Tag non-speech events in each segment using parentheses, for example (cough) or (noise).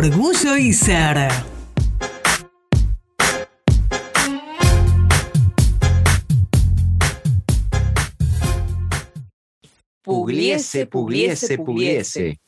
Orgullo y ser. Pugliese, pugliese, pugliese.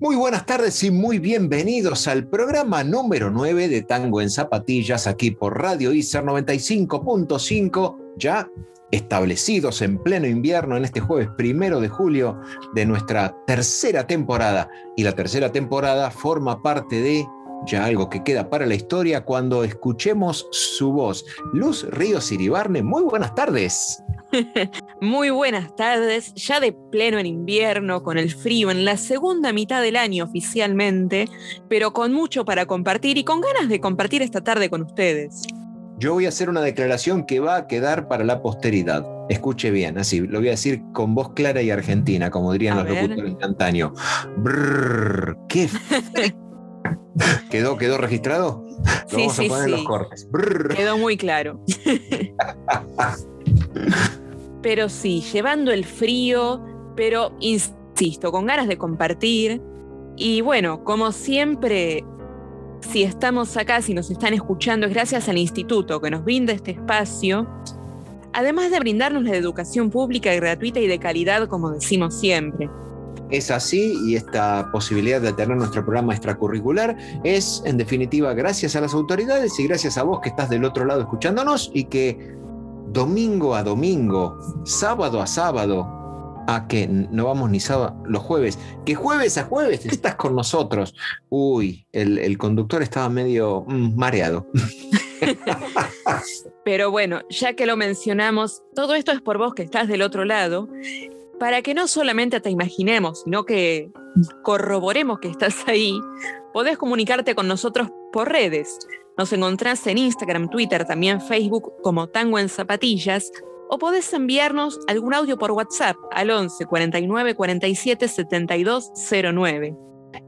Muy buenas tardes y muy bienvenidos al programa número 9 de Tango en Zapatillas aquí por Radio ICER 95.5, ya establecidos en pleno invierno en este jueves primero de julio de nuestra tercera temporada. Y la tercera temporada forma parte de ya algo que queda para la historia cuando escuchemos su voz. Luz Ríos Iribarne, muy buenas tardes. (laughs) Muy buenas tardes, ya de pleno en invierno, con el frío en la segunda mitad del año oficialmente, pero con mucho para compartir y con ganas de compartir esta tarde con ustedes. Yo voy a hacer una declaración que va a quedar para la posteridad. Escuche bien, así, lo voy a decir con voz clara y argentina, como dirían A los ver. locutores instantáneos. Brrr, ¿Qué? (laughs) ¿Quedó, ¿Quedó registrado? Lo Sí, vamos sí, a poner en los sí. cortes. Brrr. Quedó muy claro. (laughs) Pero sí, llevando el frío, pero insisto, con ganas de compartir. Y bueno, como siempre, si estamos acá, si nos están escuchando, es gracias al instituto que nos brinda este espacio. Además de brindarnos la educación pública y gratuita y de calidad, como decimos siempre. Es así y esta posibilidad de tener nuestro programa extracurricular es, en definitiva, gracias a las autoridades y gracias a vos que estás del otro lado escuchándonos y que domingo a domingo, sábado a sábado, a que no vamos ni sábado, los jueves, que jueves a jueves (laughs) estás con nosotros. Uy, el, el conductor estaba medio mm, mareado. (laughs) Pero bueno, ya que lo mencionamos, todo esto es por vos que estás del otro lado, para que no solamente te imaginemos, sino que corroboremos que estás ahí, podés comunicarte con nosotros por redes. Nos encontrás en Instagram, Twitter, también Facebook como Tango en Zapatillas, o podés enviarnos algún audio por WhatsApp al 11 49 47 72 09.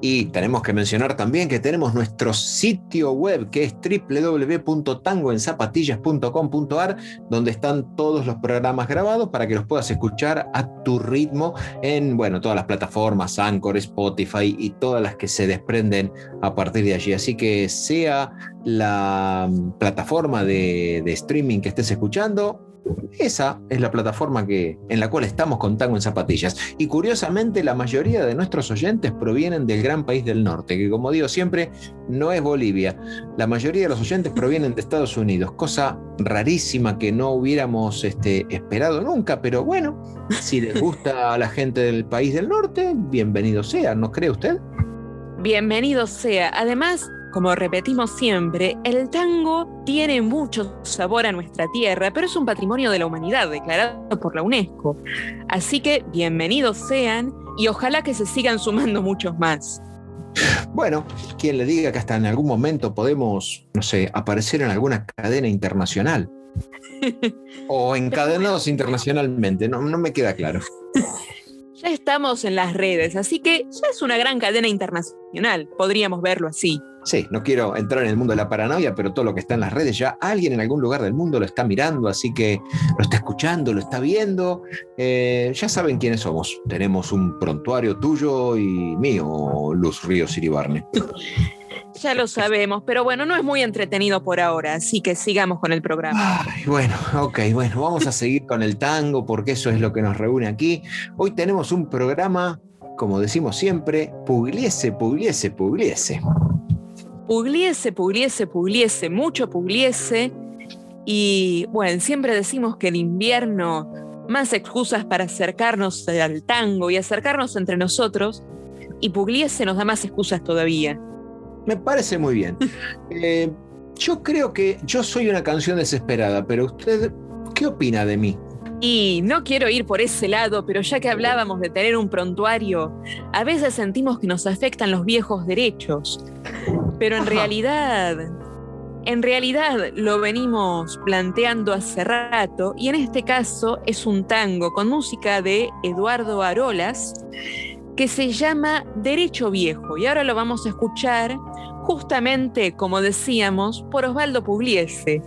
Y tenemos que mencionar también que tenemos nuestro sitio web que es www.tangoenzapatillas.com.ar donde están todos los programas grabados para que los puedas escuchar a tu ritmo en bueno, todas las plataformas, Anchor, Spotify y todas las que se desprenden a partir de allí. Así que sea la mm, plataforma de, de streaming que estés escuchando, esa es la plataforma que, en la cual estamos con Tango en Zapatillas. Y curiosamente, la mayoría de nuestros oyentes provienen del gran país del norte, que como digo siempre, no es Bolivia. La mayoría de los oyentes (laughs) provienen de Estados Unidos, cosa rarísima que no hubiéramos este, esperado nunca, pero bueno, si les gusta (laughs) a la gente del país del norte, bienvenido sea, ¿no cree usted? Bienvenido sea. Además, como repetimos siempre, el tango tiene mucho sabor a nuestra tierra, pero es un patrimonio de la humanidad declarado por la UNESCO. Así que bienvenidos sean y ojalá que se sigan sumando muchos más. Bueno, quien le diga que hasta en algún momento podemos, no sé, aparecer en alguna cadena internacional. (laughs) o encadenados internacionalmente, no, no me queda claro. (laughs) Ya estamos en las redes, así que ya es una gran cadena internacional, podríamos verlo así. Sí, no quiero entrar en el mundo de la paranoia, pero todo lo que está en las redes ya alguien en algún lugar del mundo lo está mirando, así que lo está escuchando, lo está viendo. Eh, ya saben quiénes somos. Tenemos un prontuario tuyo y mío, Luz Ríos Iribarne. (laughs) Ya lo sabemos, pero bueno, no es muy entretenido por ahora, así que sigamos con el programa. Ay, bueno, ok, bueno, vamos a seguir con el tango porque eso es lo que nos reúne aquí. Hoy tenemos un programa, como decimos siempre, pugliese, pugliese, pugliese. Pugliese, pugliese, pugliese, mucho pugliese. Y bueno, siempre decimos que el invierno, más excusas para acercarnos al tango y acercarnos entre nosotros. Y Pugliese nos da más excusas todavía. Me parece muy bien. (laughs) Eh, yo creo que yo soy una canción desesperada, pero usted, ¿qué opina de mí? Y no quiero ir por ese lado, pero ya que hablábamos de tener un prontuario, a veces sentimos que nos afectan los viejos derechos. Pero en realidad, en realidad lo venimos planteando hace rato y en este caso es un tango con música de Eduardo Arolas que se llama Derecho Viejo. Y ahora lo vamos a escuchar justamente, como decíamos, por Osvaldo Pugliese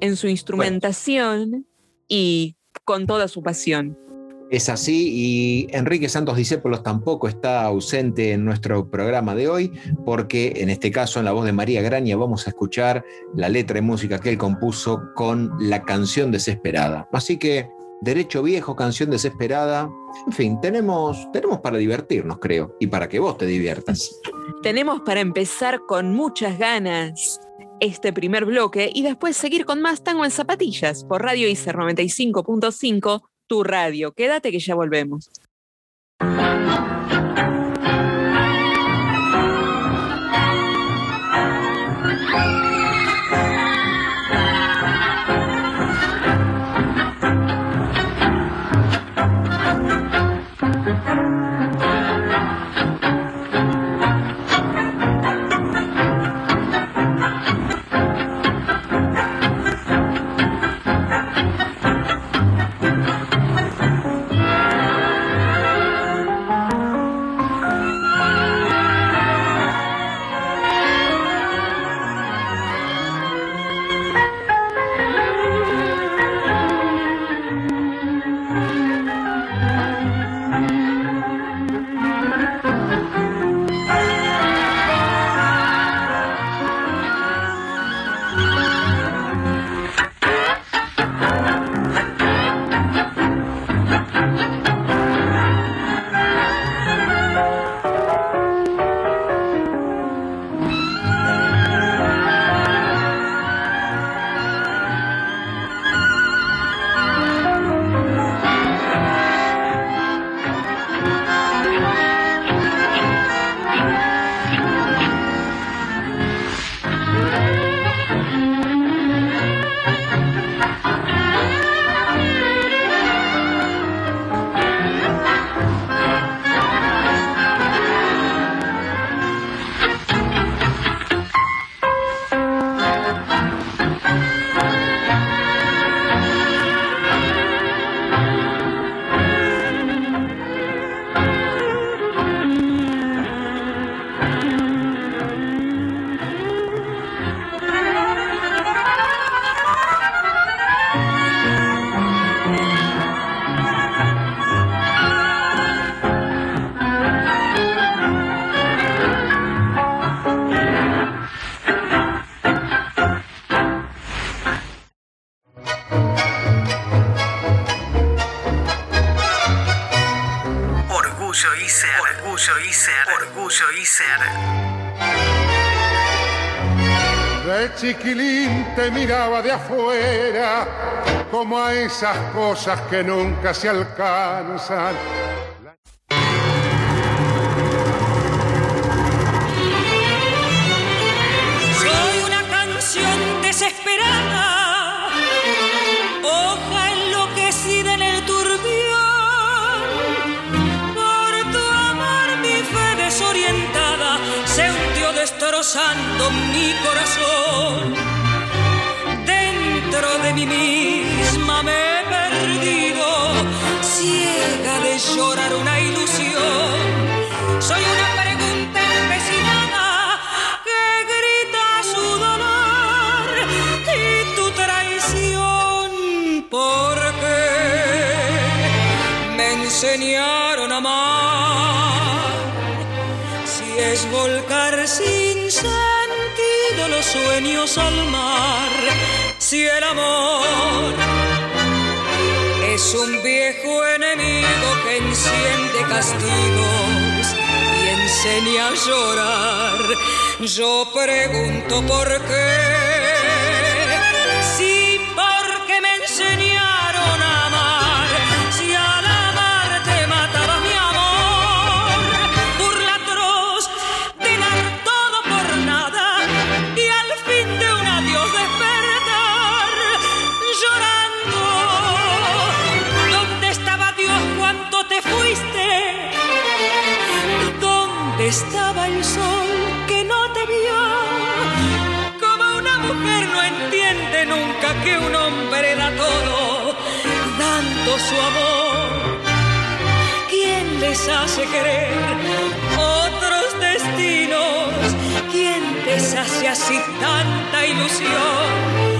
en su instrumentación y con toda su pasión. Es así y Enrique Santos Discépolos tampoco está ausente en nuestro programa de hoy porque en este caso en la voz de María Graña vamos a escuchar la letra y música que él compuso con la canción desesperada. Así que Derecho Viejo, canción desesperada, en fin, tenemos, tenemos para divertirnos creo y para que vos te diviertas. Tenemos para empezar con muchas ganas este primer bloque y después seguir con más tango en zapatillas por Radio ICER 95.5, tu radio. Quédate que ya volvemos. Miraba de afuera como a esas cosas que nunca se alcanzan. Soy una canción desesperada, destrozando mi corazón de mí misma me he perdido, ciega de llorar una ilusión. Soy una pregunta empecinada que grita su dolor y tu traición. Porque me enseñaron a amar. Si es volcar sueños al mar si el amor es un viejo enemigo que enciende castigos y enseña a llorar, yo pregunto por qué. Estaba el sol que no te vio? Como una mujer no entiende nunca que un hombre da todo, dando su amor. ¿Quién les hace creer otros destinos? ¿Quién les hace así tanta ilusión?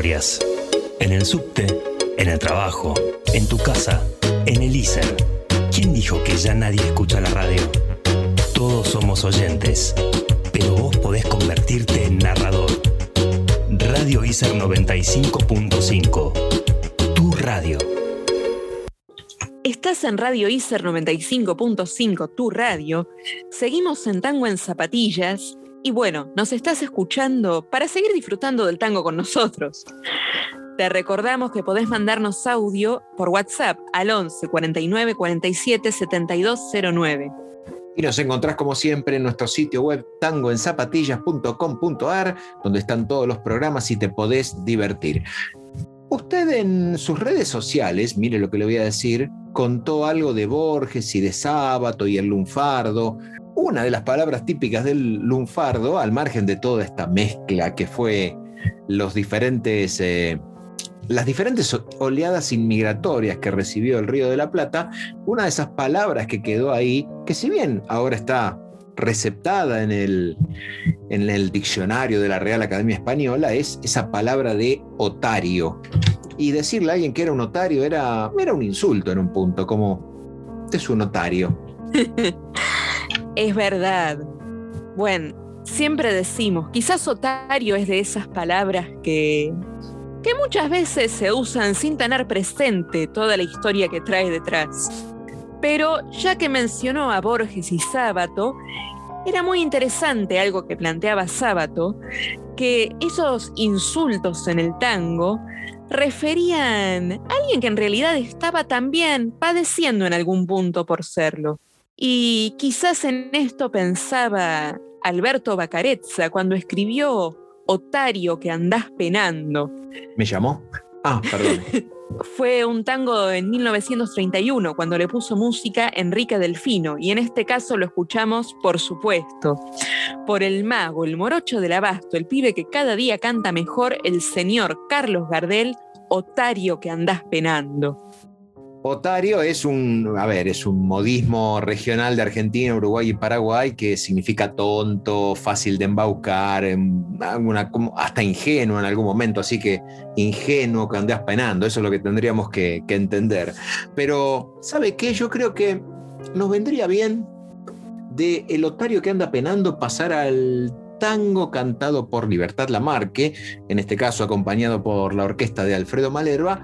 En el subte, en el trabajo, en tu casa, en el ISER. ¿Quién dijo que ya nadie escucha la radio? Todos somos oyentes, pero vos podés convertirte en narrador. Radio ISER 95.5. Tu radio. Estás en Radio ICER 95.5, tu radio. Seguimos en Tango en Zapatillas. Y bueno, nos estás escuchando para seguir disfrutando del tango con nosotros. Te recordamos que podés mandarnos audio por WhatsApp al 11 49 47 7209. Y nos encontrás como siempre en nuestro sitio web tangoenzapatillas.com.ar, donde están todos los programas y te podés divertir. Usted en sus redes sociales, mire lo que le voy a decir, contó algo de Borges y de Sábato y el lunfardo. Una de las palabras típicas del lunfardo, al margen de toda esta mezcla que fue los diferentes, eh, las diferentes oleadas inmigratorias que recibió el Río de la Plata, una de esas palabras que quedó ahí, que si bien ahora está receptada en el, en el diccionario de la Real Academia Española, es esa palabra de otario. Y decirle a alguien que era un otario era, era un insulto en un punto, como, "Este es un otario. (laughs) Es verdad. Bueno, siempre decimos, quizás otario es de esas palabras que, que muchas veces se usan sin tener presente toda la historia que trae detrás. Pero ya que mencionó a Borges y Sábato, era muy interesante algo que planteaba Sábato, que esos insultos en el tango referían a alguien que en realidad estaba también padeciendo en algún punto por serlo. Y quizás en esto pensaba Alberto Bacarezza cuando escribió Otario que andás penando. ¿Me llamó? Ah, perdón. (laughs) Fue un tango en 1931 cuando le puso música Enrique Delfino y en este caso lo escuchamos, por supuesto, por el mago, el morocho del abasto, el pibe que cada día canta mejor, el señor Carlos Gardel, Otario que andás penando. Otario es un, a ver, es un modismo regional de Argentina, Uruguay y Paraguay que significa tonto, fácil de embaucar, em, hasta ingenuo en algún momento, así que ingenuo que andás penando, eso es lo que tendríamos que, que entender. Pero, ¿sabe qué? Yo creo que nos vendría bien de el Otario que anda penando pasar al tango cantado por Libertad Lamarque, en este caso acompañado por la orquesta de Alfredo Malerva,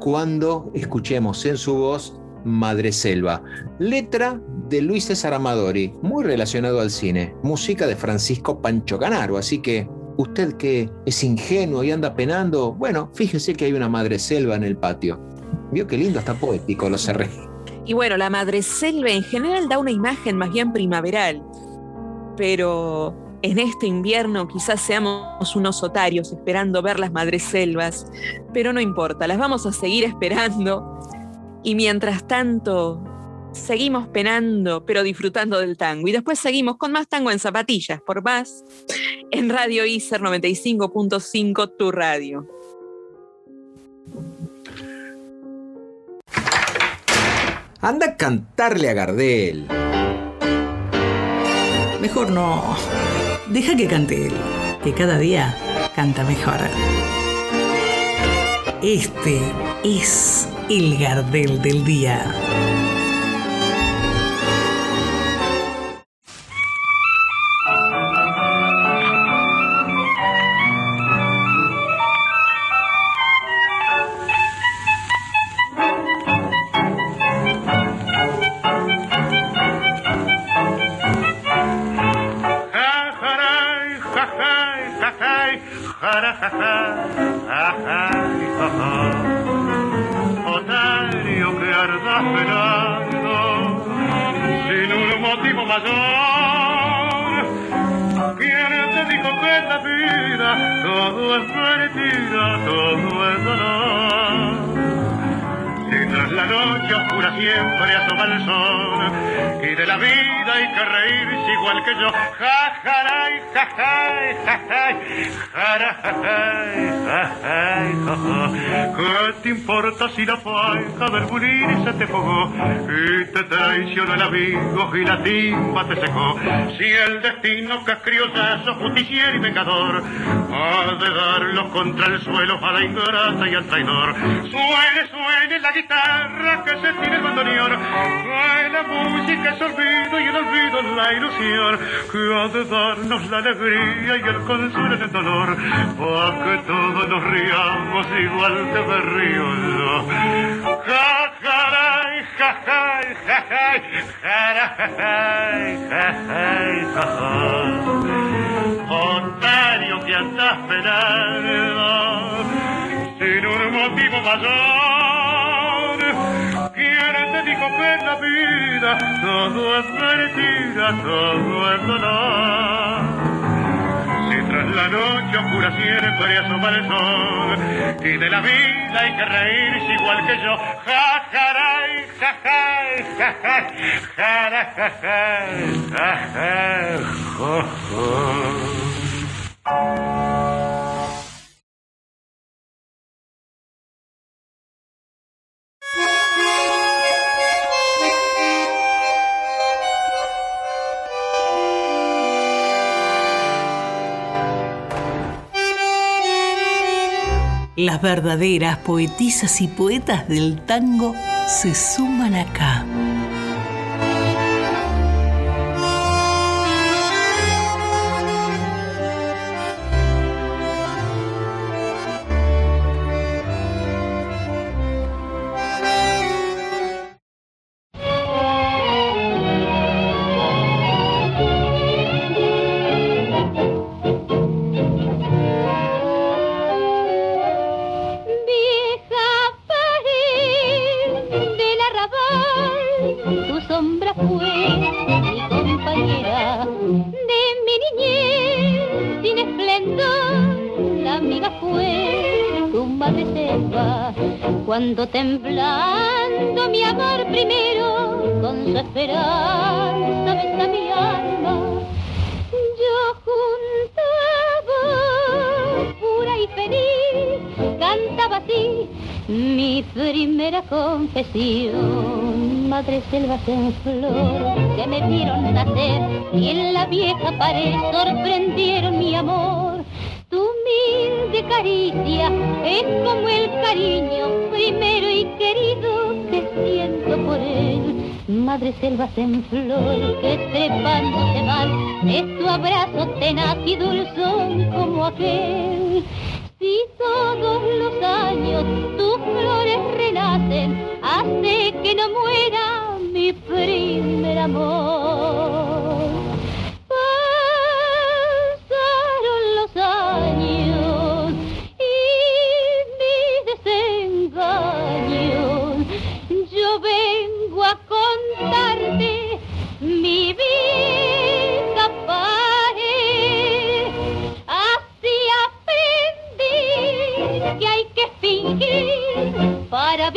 cuando escuchemos en su voz Madre Selva. Letra de Luis César Amadori, muy relacionado al cine. Música de Francisco Pancho Canaro. Así que usted que es ingenuo y anda penando, bueno, fíjese que hay una Madre Selva en el patio. Vio qué lindo, está poético, lo cerré. Y bueno, la madreselva en general da una imagen más bien primaveral, pero en este invierno quizás seamos unos otarios esperando ver las madreselvas, pero no importa, las vamos a seguir esperando. Y mientras tanto, seguimos penando, pero disfrutando del tango. Y después seguimos con más tango en zapatillas, por más, en Radio ICER 95.5, tu radio. Anda a cantarle a Gardel. Mejor no. Deja que cante él, que cada día canta mejor. Este es el Gardel del día. Siempre asoma el sol y de la vida hay que reírse igual que yo. Jajaray, jajay, jajay, jarajay, jajay, jaja. ¿Qué te importa si la falta del bulín se te fogó y te traicionó el amigo y la timba te secó? Si el destino que es criollazo, justiciero y vengador ha de darlos contra el suelo a la ingrata y al traidor. Suene, suene la guitarra que se tiene el bandoneón, que la música es olvido y el olvido la ilusión, que ha de darnos la alegría y el consuelo en el dolor, para que todos nos riamos igual que me río yo. Jajaray, jajay, jajay, jarajay, jajay, jajay. Otario que andas penando sin un motivo mayor. ¿Quién te dijo que en la vida todo es mentira, todo es dolor? Si tras la noche oscura siempre asoma el sol y de la vida hay que reírse igual que yo. Jajaray, jajay, jajay, jarajajay, jajay, jo, jo. Las verdaderas poetisas y poetas del tango se suman acá. Cuando temblando mi amor primero con su esperanza besa mi alma. Yo juntaba pura y feliz, cantaba así mi primera confesión. Madre selvas en flor que me vieron nacer y en la vieja pared sorprendieron mi amor. Tu humilde caricia es como el cariño Madre selvas en flor que trepando se van, es tu abrazo tenaz y dulzón como aquel. Si todos los años tus flores renacen, hace que no muera mi primer amor.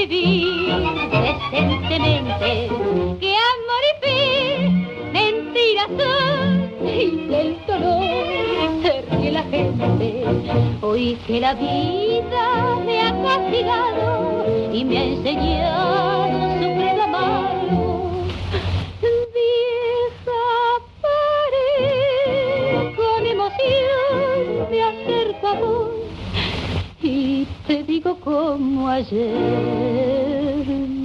vivir decentemente que amor y fin mentiras son y del dolor se ríe la gente. Hoy que la vida me ha castigado y me ha enseñado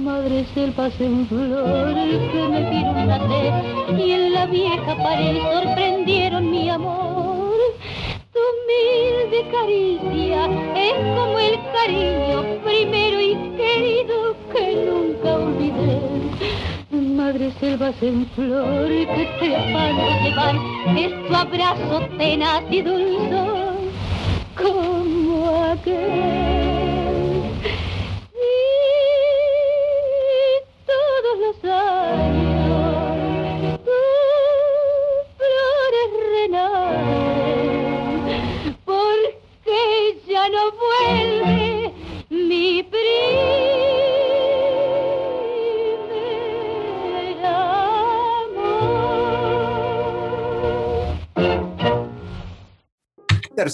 madre selva en flor que me vieron nacer y en la vieja pared sorprendieron mi amor. Tu humilde caricia es como el cariño primero y querido que nunca olvidé. Madre selvas en flor que te afano llevar, es tu abrazo tenaz y dulzor como aquel.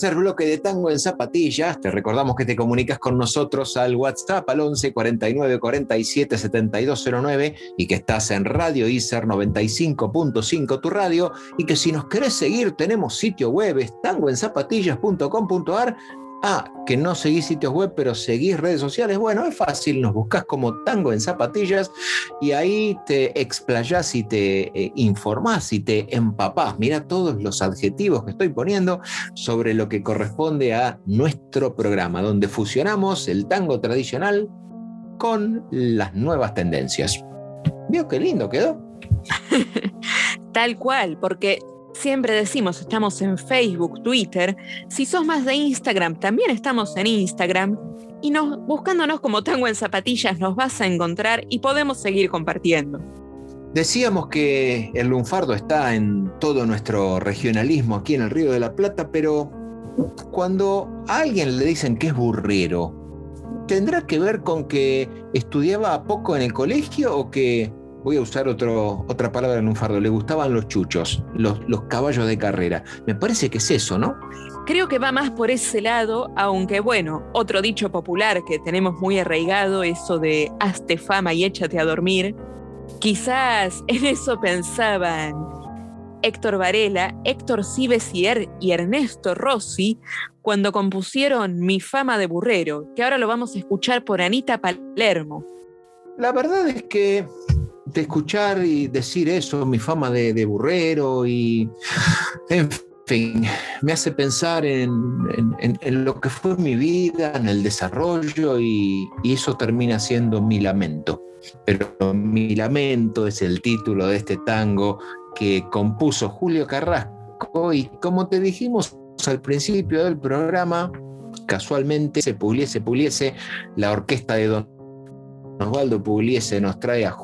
Tercer bloque de Tango en Zapatillas. Te recordamos que te comunicas con nosotros al WhatsApp al 11 49 47 7209 y que estás en Radio ICER 95.5 tu radio y que si nos querés seguir tenemos sitio web tangoenzapatillas.com.ar Ah, que no seguís sitios web, pero seguís redes sociales. Bueno, es fácil, nos buscas como Tango en Zapatillas y ahí te explayás y te eh, informás y te empapás. Mira todos los adjetivos que estoy poniendo sobre lo que corresponde a nuestro programa, donde fusionamos el tango tradicional con las nuevas tendencias. ¿Vio qué lindo quedó? (laughs) Tal cual, porque siempre decimos, estamos en Facebook, Twitter. Si sos más de Instagram, también estamos en Instagram. Y nos, buscándonos como Tango en Zapatillas nos vas a encontrar y podemos seguir compartiendo. Decíamos que el lunfardo está en todo nuestro regionalismo aquí en el Río de la Plata, pero cuando a alguien le dicen que es burrero, ¿tendrá que ver con que estudiaba poco en el colegio o que, voy a usar otro, otra palabra en lunfardo, le gustaban los chuchos, los, los caballos de carrera? Me parece que es eso, ¿no? Creo que va más por ese lado, aunque bueno, otro dicho popular que tenemos muy arraigado, eso de hazte fama y échate a dormir. Quizás en eso pensaban Héctor Varela, Héctor Cibesier y Ernesto Rossi cuando compusieron Mi fama de burrero, que ahora lo vamos a escuchar por Anita Palermo. La verdad es que de escuchar y decir eso, mi fama de, burrero y en fin, me hace pensar en, en- lo que fue mi vida, en el desarrollo y, y eso termina siendo mi lamento. Pero mi lamento es el título de este tango que compuso Julio Carrasco y como te dijimos al principio del programa, casualmente se puliese, puliese, la orquesta de Don Osvaldo Pugliese nos trae a,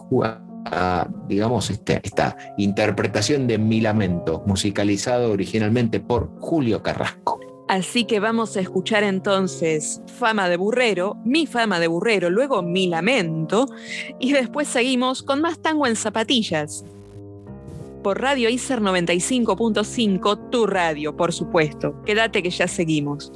Digamos, este- esta interpretación de Mi Lamento, musicalizado originalmente por Julio Carrasco. Así que vamos a escuchar entonces Fama de Burrero, Mi Fama de Burrero, luego Mi Lamento, y después seguimos con más tango en zapatillas. Por Radio ICER 95.5, tu radio, por supuesto. Quédate que ya seguimos.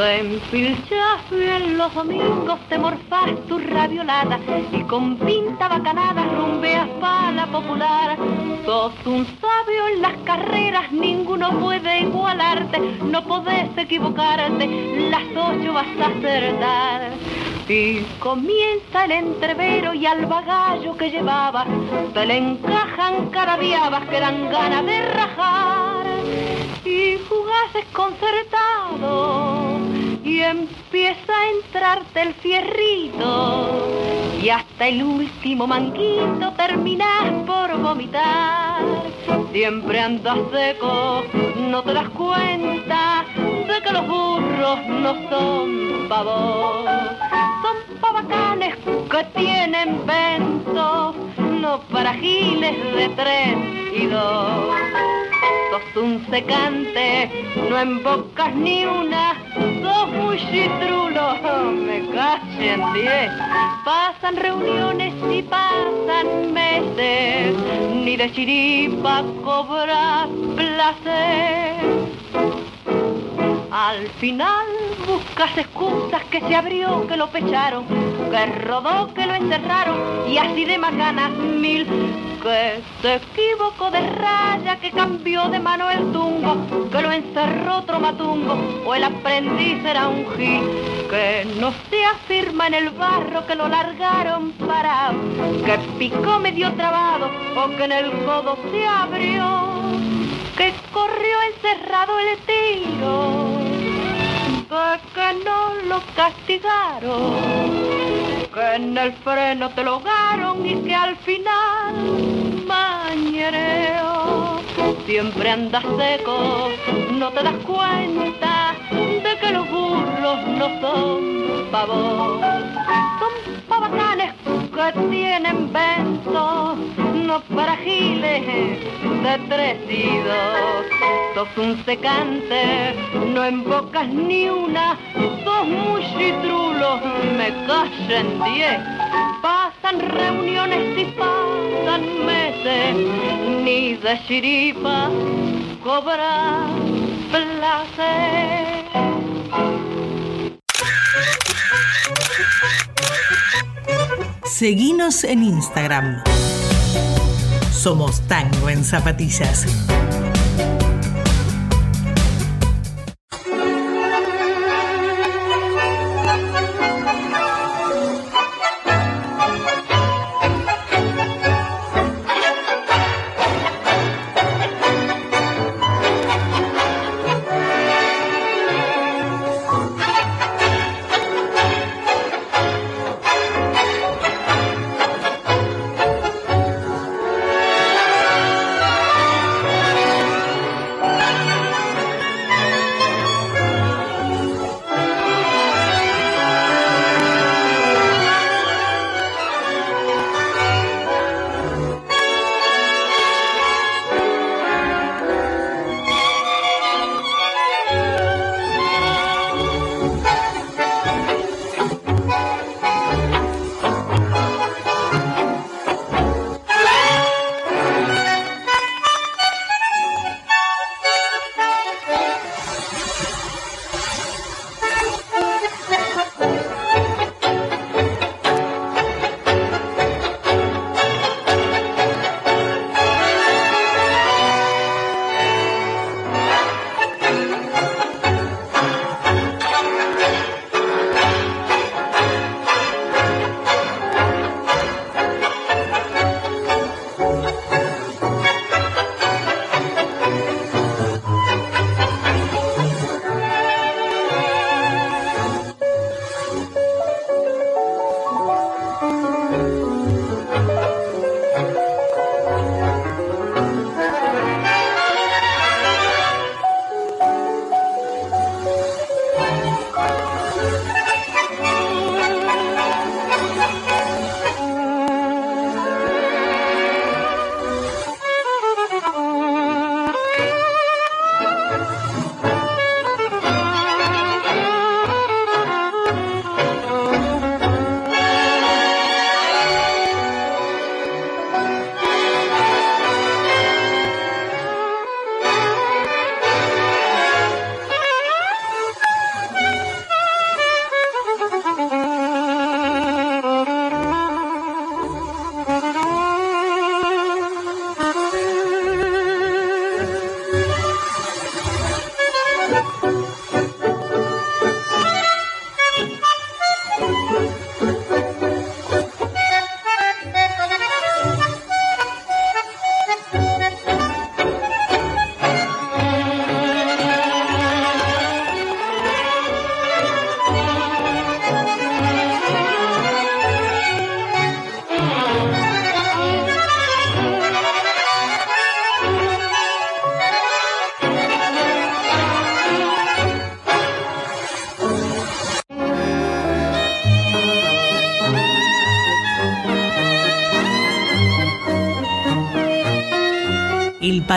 Te empilchas bien los domingos, te morfás tu raviolada y con pinta bacanada rumbeas pa' la popular. Sos un sabio en las carreras, ninguno puede igualarte, no podés equivocarte, las ocho vas a acertar. Y comienza el entrevero y al bagallo que llevabas, te le encajan carabiabas que dan ganas de rajar y jugás desconcertado y empieza a entrarte el fierrito y hasta el último manguito terminas por vomitar. Siempre andas seco, no te das cuenta de que los burros no son pavos, pavacanes que tienen vento, no para giles de tres y dos. sos un secante, no embocas ni una, sos muy chitrulo, me callen diez. Pasan reuniones y pasan meses, ni de chiripa cobras placer. Al final buscas excusas que se abrió, que lo pecharon, que rodó, que lo encerraron y así de macanas mil. Que se equivocó de raya, que cambió de mano el tungo, que lo encerró otro matungo o el aprendiz era un gil. Que no se afirma en el barro, que lo largaron parado, que picó medio trabado o que en el codo se abrió que corrió encerrado el tiro, de que no lo castigaron, que en el freno te lo ahogaron y que al final mañereo. Siempre andas seco, no te das cuenta que los burros no son pavos, son pavacanes que tienen vento, no para giles de tres y dos. Sos un secante, no embocas ni una, sos muy chitrulo, me callen diez. Pasan reuniones y pasan meses, ni de chiripa cobra placer. Seguinos en Instagram. Somos Tango en Zapatillas.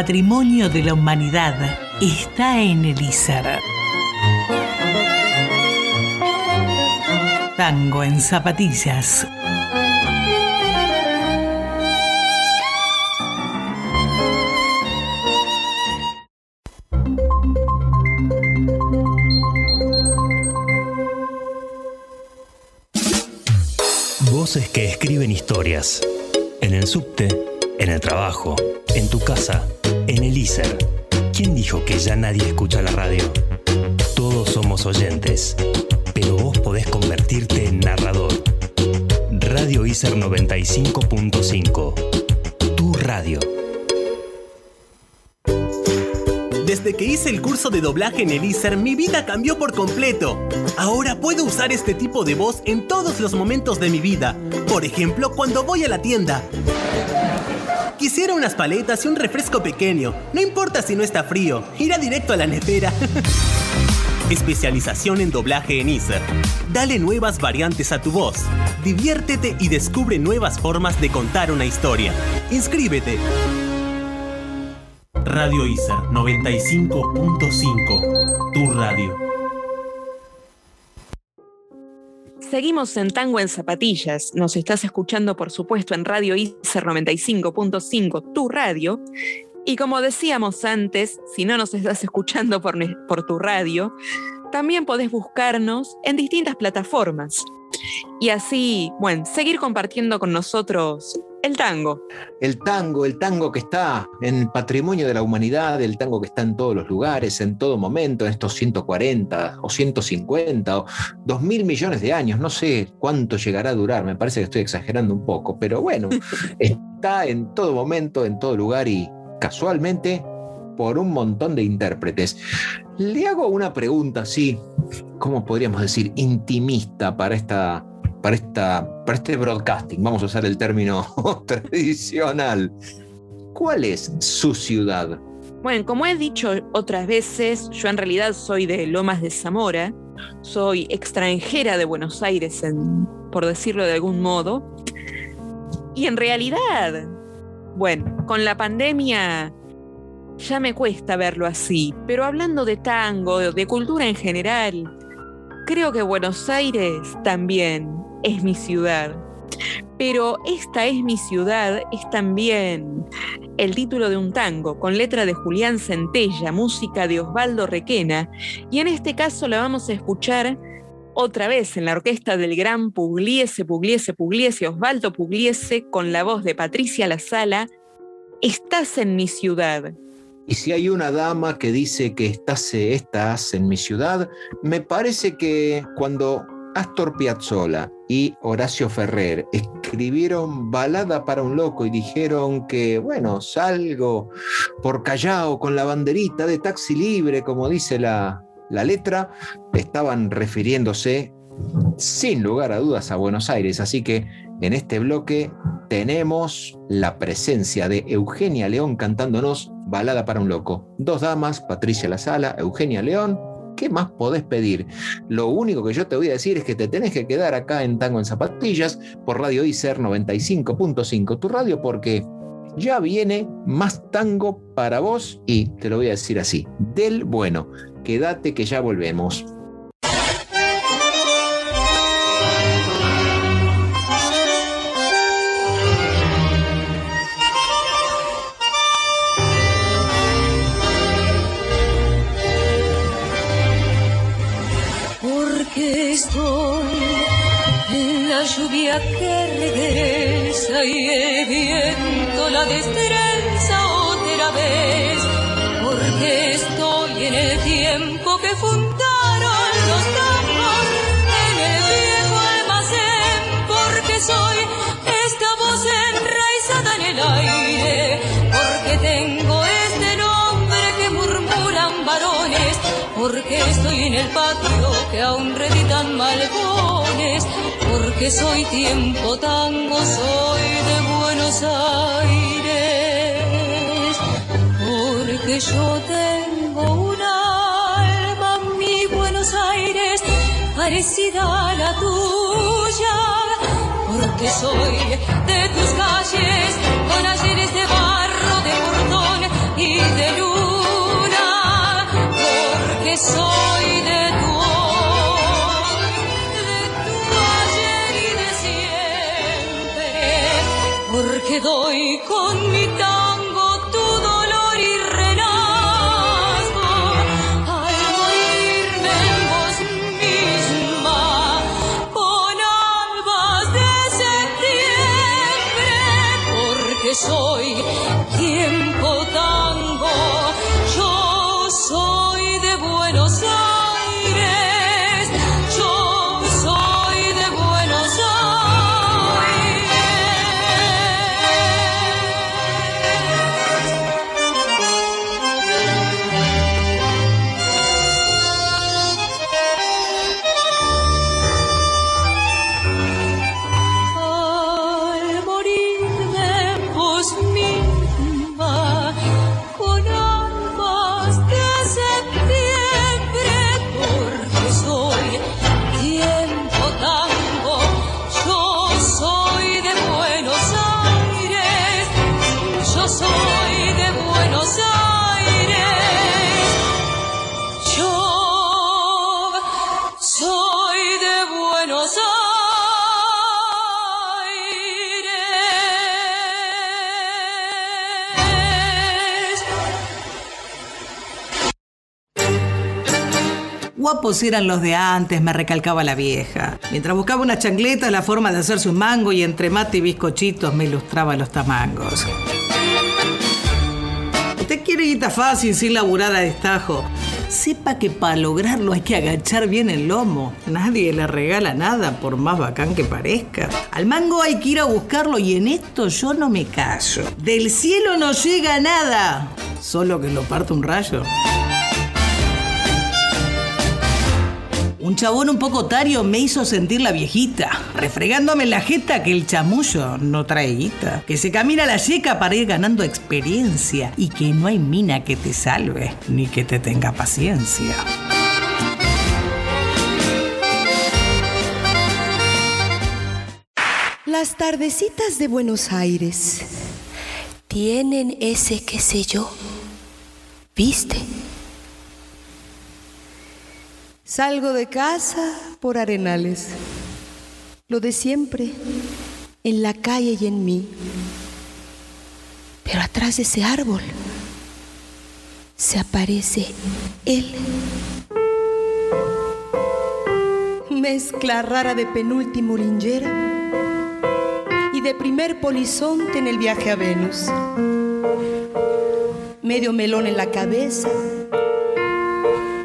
Patrimonio de la humanidad está en el ISER. Tango en zapatillas. Voces que escriben historias. En el subte, en el trabajo, en tu casa, en el ISER. ¿Quién dijo que ya nadie escucha la radio? Todos somos oyentes, pero vos podés convertirte en narrador. Radio ISER 95.5. Tu radio. Desde que hice el curso de doblaje en el ISER, mi vida cambió por completo. Ahora puedo usar este tipo de voz en todos los momentos de mi vida. Por ejemplo, cuando voy a la tienda. Quisiera unas paletas y un refresco pequeño. No importa si no está frío, irá directo a la nevera. (laughs) Especialización en doblaje en ISER. Dale nuevas variantes a tu voz. Diviértete y descubre nuevas formas de contar una historia. Inscríbete. Radio ISER 95.5. Tu radio. Seguimos en Tango en Zapatillas. Nos estás escuchando, por supuesto, en Radio ICER 95.5, tu radio. Y como decíamos antes, si no nos estás escuchando por, por tu radio, también podés buscarnos en distintas plataformas. Y así, bueno, seguir compartiendo con nosotros el tango. El tango, el tango que está en el patrimonio de la humanidad, el tango que está en todos los lugares, en todo momento, en estos 140 o 150 o 2 mil millones de años, no sé cuánto llegará a durar, me parece que estoy exagerando un poco, pero bueno, (laughs) está en todo momento, en todo lugar y casualmente por un montón de intérpretes. Le hago una pregunta así, ¿cómo podríamos decir? Intimista para esta para, esta, para este broadcasting, vamos a usar el término (laughs) tradicional. ¿Cuál es su ciudad? Bueno, como he dicho otras veces, yo en realidad soy de Lomas de Zamora, soy extranjera de Buenos Aires, por decirlo de algún modo, y en realidad, bueno, con la pandemia ya me cuesta verlo así, pero hablando de tango, de cultura en general, creo que Buenos Aires también es mi ciudad. Pero esta es mi ciudad es también el título de un tango con letra de Julián Centella, música de Osvaldo Requena, y en este caso la vamos a escuchar otra vez en la orquesta del gran Pugliese, Pugliese, Pugliese, Osvaldo Pugliese, con la voz de Patricia La Sala, Estás en mi ciudad. Y si hay una dama que dice que estás, eh, estás en mi ciudad, me parece que cuando Astor Piazzolla y Horacio Ferrer escribieron Balada para un loco y dijeron que, bueno, salgo por Callao con la banderita de taxi libre, como dice la, la letra, estaban refiriéndose sin lugar a dudas a Buenos Aires. Así que en este bloque tenemos la presencia de Eugenia León cantándonos Balada para un Loco. Dos damas, Patricia La Sala, Eugenia León. ¿Qué más podés pedir? Lo único que yo te voy a decir es que te tenés que quedar acá en Tango en Zapatillas por Radio ICER 95.5, tu radio, porque ya viene más tango para vos y te lo voy a decir así, del bueno. Quédate que ya volvemos. La que regresa y el viento la destreza otra vez, porque estoy en el tiempo que fundaron los tambos en el viejo almacén, porque soy esta voz enraizada en el aire, porque tengo este nombre que murmuran varones, porque estoy en el patio que aún reditan malbones, porque soy tiempo tango, soy de Buenos Aires, porque yo tengo un alma, mi Buenos Aires, parecida a la tuya, porque soy de tus calles, con ayeres de barro, de portón y y de luna, porque soy de doy con mi Guapos eran los de antes, me recalcaba la vieja. Mientras buscaba una chancleta, la forma de hacerse un mango y entre mate y bizcochitos me ilustraba los tamangos. Usted quiere guita fácil sin laburar a destajo. Sepa que para lograrlo hay que agachar bien el lomo. Nadie le regala nada, por más bacán que parezca. Al mango hay que ir a buscarlo y en esto yo no me callo. Del cielo no llega nada, solo que lo parte un rayo. Un chabón un poco tario me hizo sentir la viejita, refregándome la jeta que el chamullo no trae guita, que se camina la yeca para ir ganando experiencia y que no hay mina que te salve ni que te tenga paciencia. Las tardecitas de Buenos Aires tienen ese qué sé yo. ¿Viste? Salgo de casa por arenales. Lo de siempre, en la calle y en mí. Pero atrás de ese árbol se aparece él. Mezcla rara de penúltimo lingera y de primer polizonte en el viaje a Venus. Medio melón en la cabeza,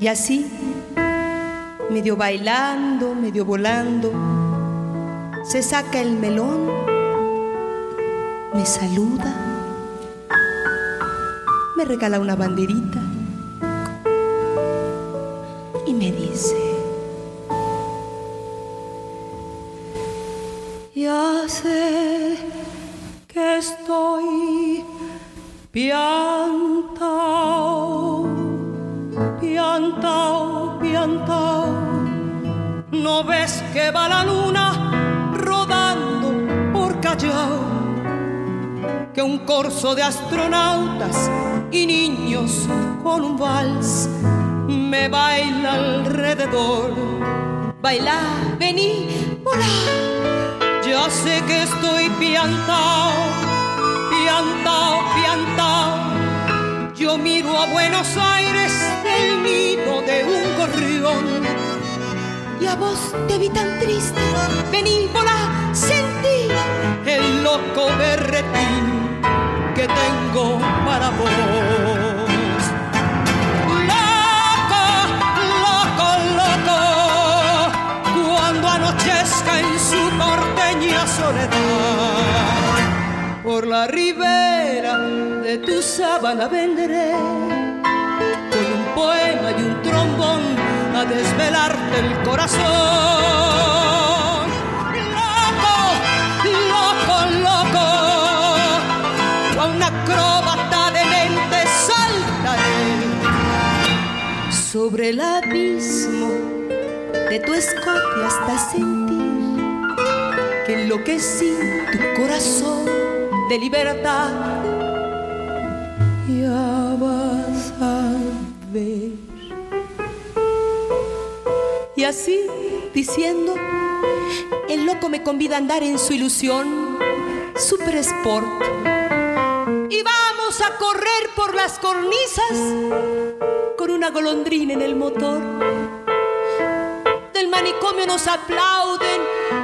Y así, medio bailando, medio volando, se saca el melón, me saluda, me regala una banderita y me dice, ya sé que estoy piantao, piantao, piantao. ¿No ves que va la luna rodando por Callao? Que un corso de astronautas y niños con un vals me baila alrededor. Baila, vení, hola. Ya sé que estoy piantao, piantao, piantao. Yo miro a Buenos Aires Y a vos te vi tan triste, vení, volá, sentí el loco berretín que tengo para vos. Loco, loco, loco, cuando anochezca en su porteña soledad, por la ribera de tu sábana vendré con un poema y un trombón a desvelarte el corazón. Loco, loco, loco, a una acróbata de mente saltaré sobre el abismo de tu escote hasta sentir que enloquecí tu corazón de libertad. Ya vas a ver. Así, diciendo, el loco me convida a andar en su ilusión, super sport. Y vamos a correr por las cornisas con una golondrina en el motor. Del manicomio nos aplauden.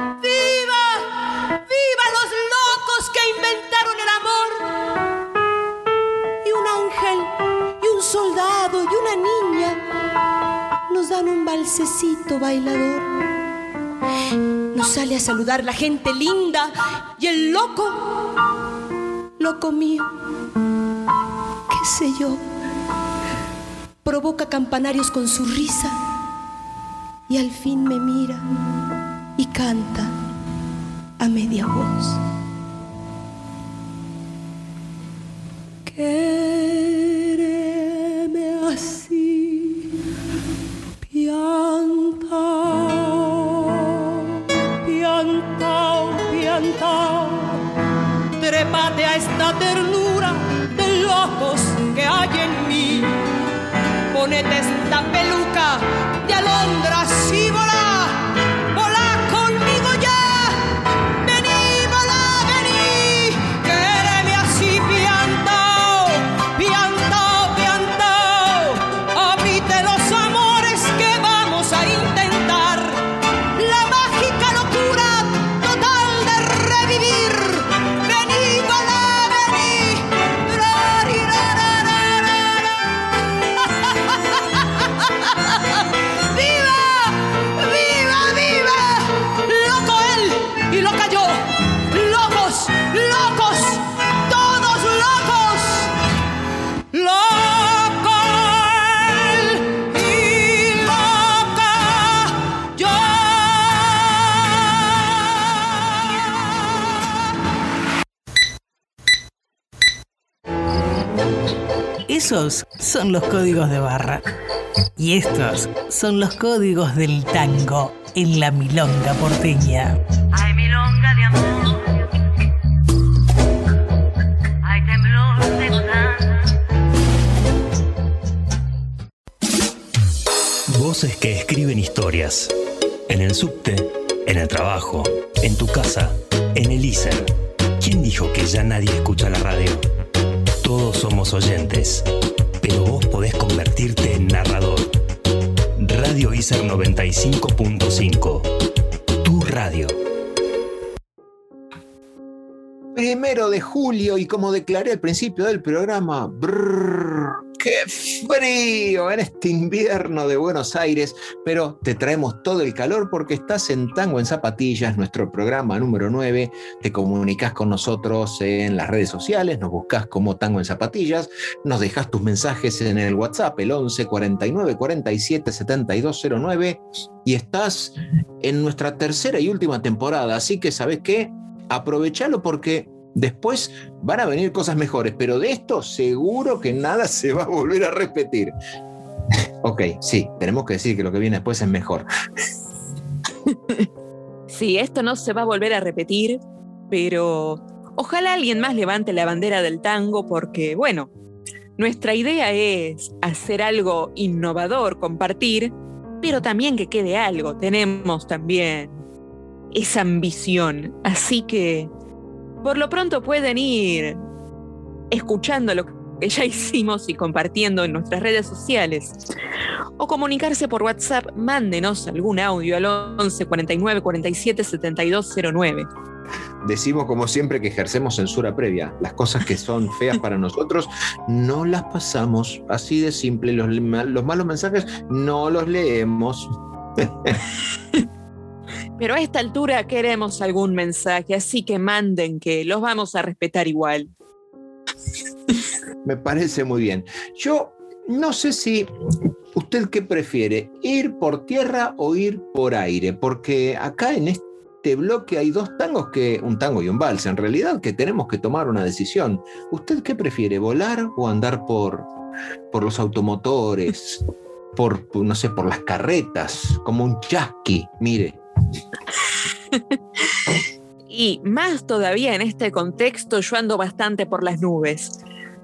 Dan un balsecito bailador. Nos sale a saludar la gente linda y el loco, loco mío, qué sé yo, provoca campanarios con su risa y al fin me mira y canta a media voz. Quéreme A esta ternura de locos que hay en mí. Ponete esta peluca de alondras Esos son los códigos de barra. Y estos son los códigos del tango en la milonga porteña. Hay milonga de amor, hay temblor de gozar. Voces que escriben historias. En el subte, en el trabajo, en tu casa, en el ISER. ¿Quién dijo que ya nadie escucha la radio? Todos somos oyentes, pero vos podés convertirte en narrador. Radio ISER 95.5. Tu radio. Primero de julio y como declaré al principio del programa, brrr, ¡qué frío en este invierno de Buenos Aires! Pero te traemos todo el calor porque estás en Tango en Zapatillas, nuestro programa número 9. Te comunicas con nosotros en las redes sociales, nos buscas como Tango en Zapatillas, nos dejas tus mensajes en el WhatsApp, el 11 49 47 7209 y estás en nuestra tercera y última temporada. Así que, ¿sabes qué? Aprovechalo porque después van a venir cosas mejores, pero de esto seguro que nada (laughs) se va a volver a repetir. (laughs) ok, sí, tenemos que decir que lo que viene después es mejor. (laughs) Sí, esto no se va a volver a repetir, pero ojalá alguien más levante la bandera del tango porque, bueno, nuestra idea es hacer algo innovador, compartir, pero también que quede algo. Tenemos también esa ambición. Así que, por lo pronto pueden ir escuchando lo que ya (laughs) hicimos y compartiendo en nuestras redes sociales. O comunicarse por WhatsApp, mándenos algún audio al 11 49 47 72 09. Decimos como siempre que ejercemos censura previa. Las cosas que son feas para nosotros no las pasamos. Así de simple. Los, los malos mensajes no los leemos. (laughs) Pero a esta altura queremos algún mensaje, así que manden que los vamos a respetar igual. Me parece muy bien. Yo no sé si usted qué prefiere, ir por tierra o ir por aire, porque acá en este bloque hay dos tangos que, un tango y un vals, en realidad, que tenemos que tomar una decisión. ¿Usted qué prefiere, volar o andar por, por los automotores, por, no sé, por las carretas, como un chasqui? Mire. (laughs) Y más todavía en este contexto, yo ando bastante por las nubes.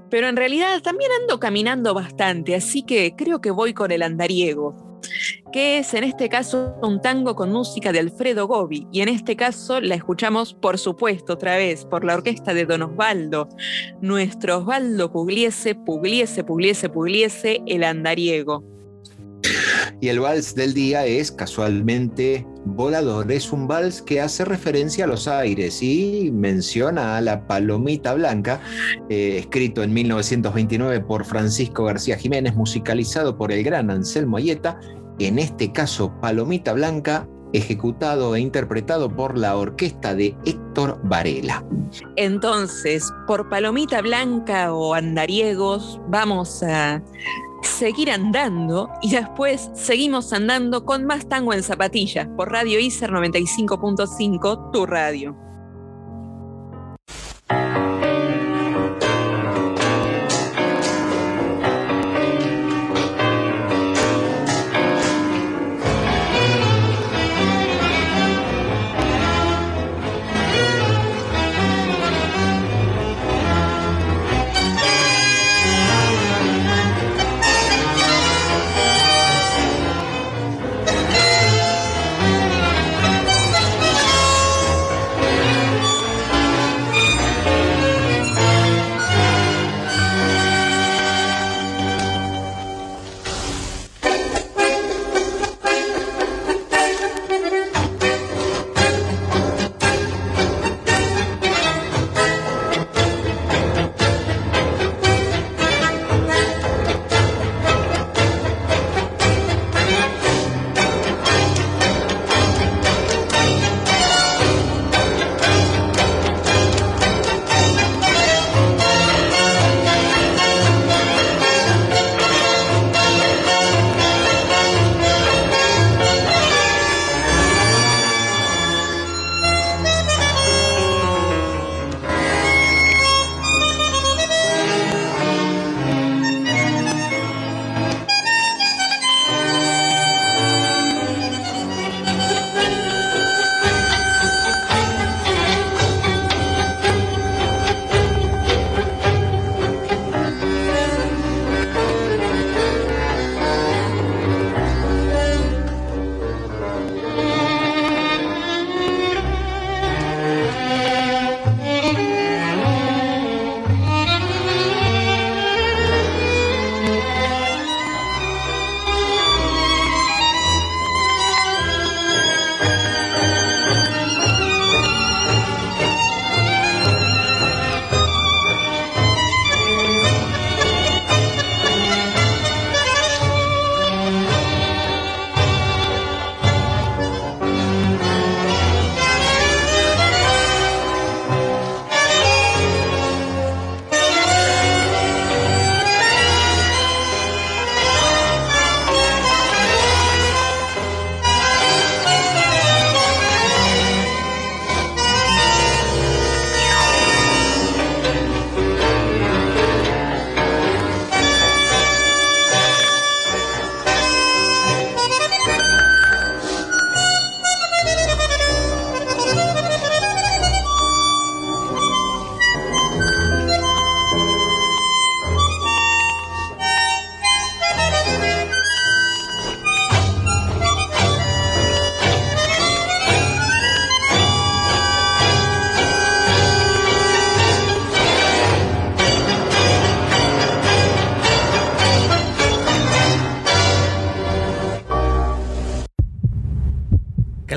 Pero en realidad también ando caminando bastante, así que creo que voy con el andariego, que es en este caso un tango con música de Alfredo Gobi. Y en este caso la escuchamos, por supuesto, otra vez por la orquesta de Don Osvaldo, nuestro Osvaldo Pugliese, Pugliese, Pugliese, Pugliese, el andariego. Y el vals del día es casualmente Volador. Es un vals que hace referencia a los aires y menciona a la palomita blanca, eh, escrito en 1929 por Francisco García Jiménez, musicalizado por el gran Anselmo Ayeta. En este caso, Palomita Blanca, ejecutado e interpretado por la orquesta de Héctor Varela. Entonces, por Palomita Blanca o Andariegos, vamos a seguir andando y después seguimos andando con más tango en zapatillas por Radio ICER 95.5, tu radio.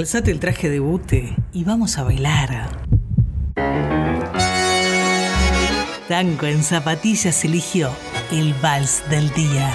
Calzate el traje de bute y vamos a bailar. Tango en zapatillas eligió el vals del día.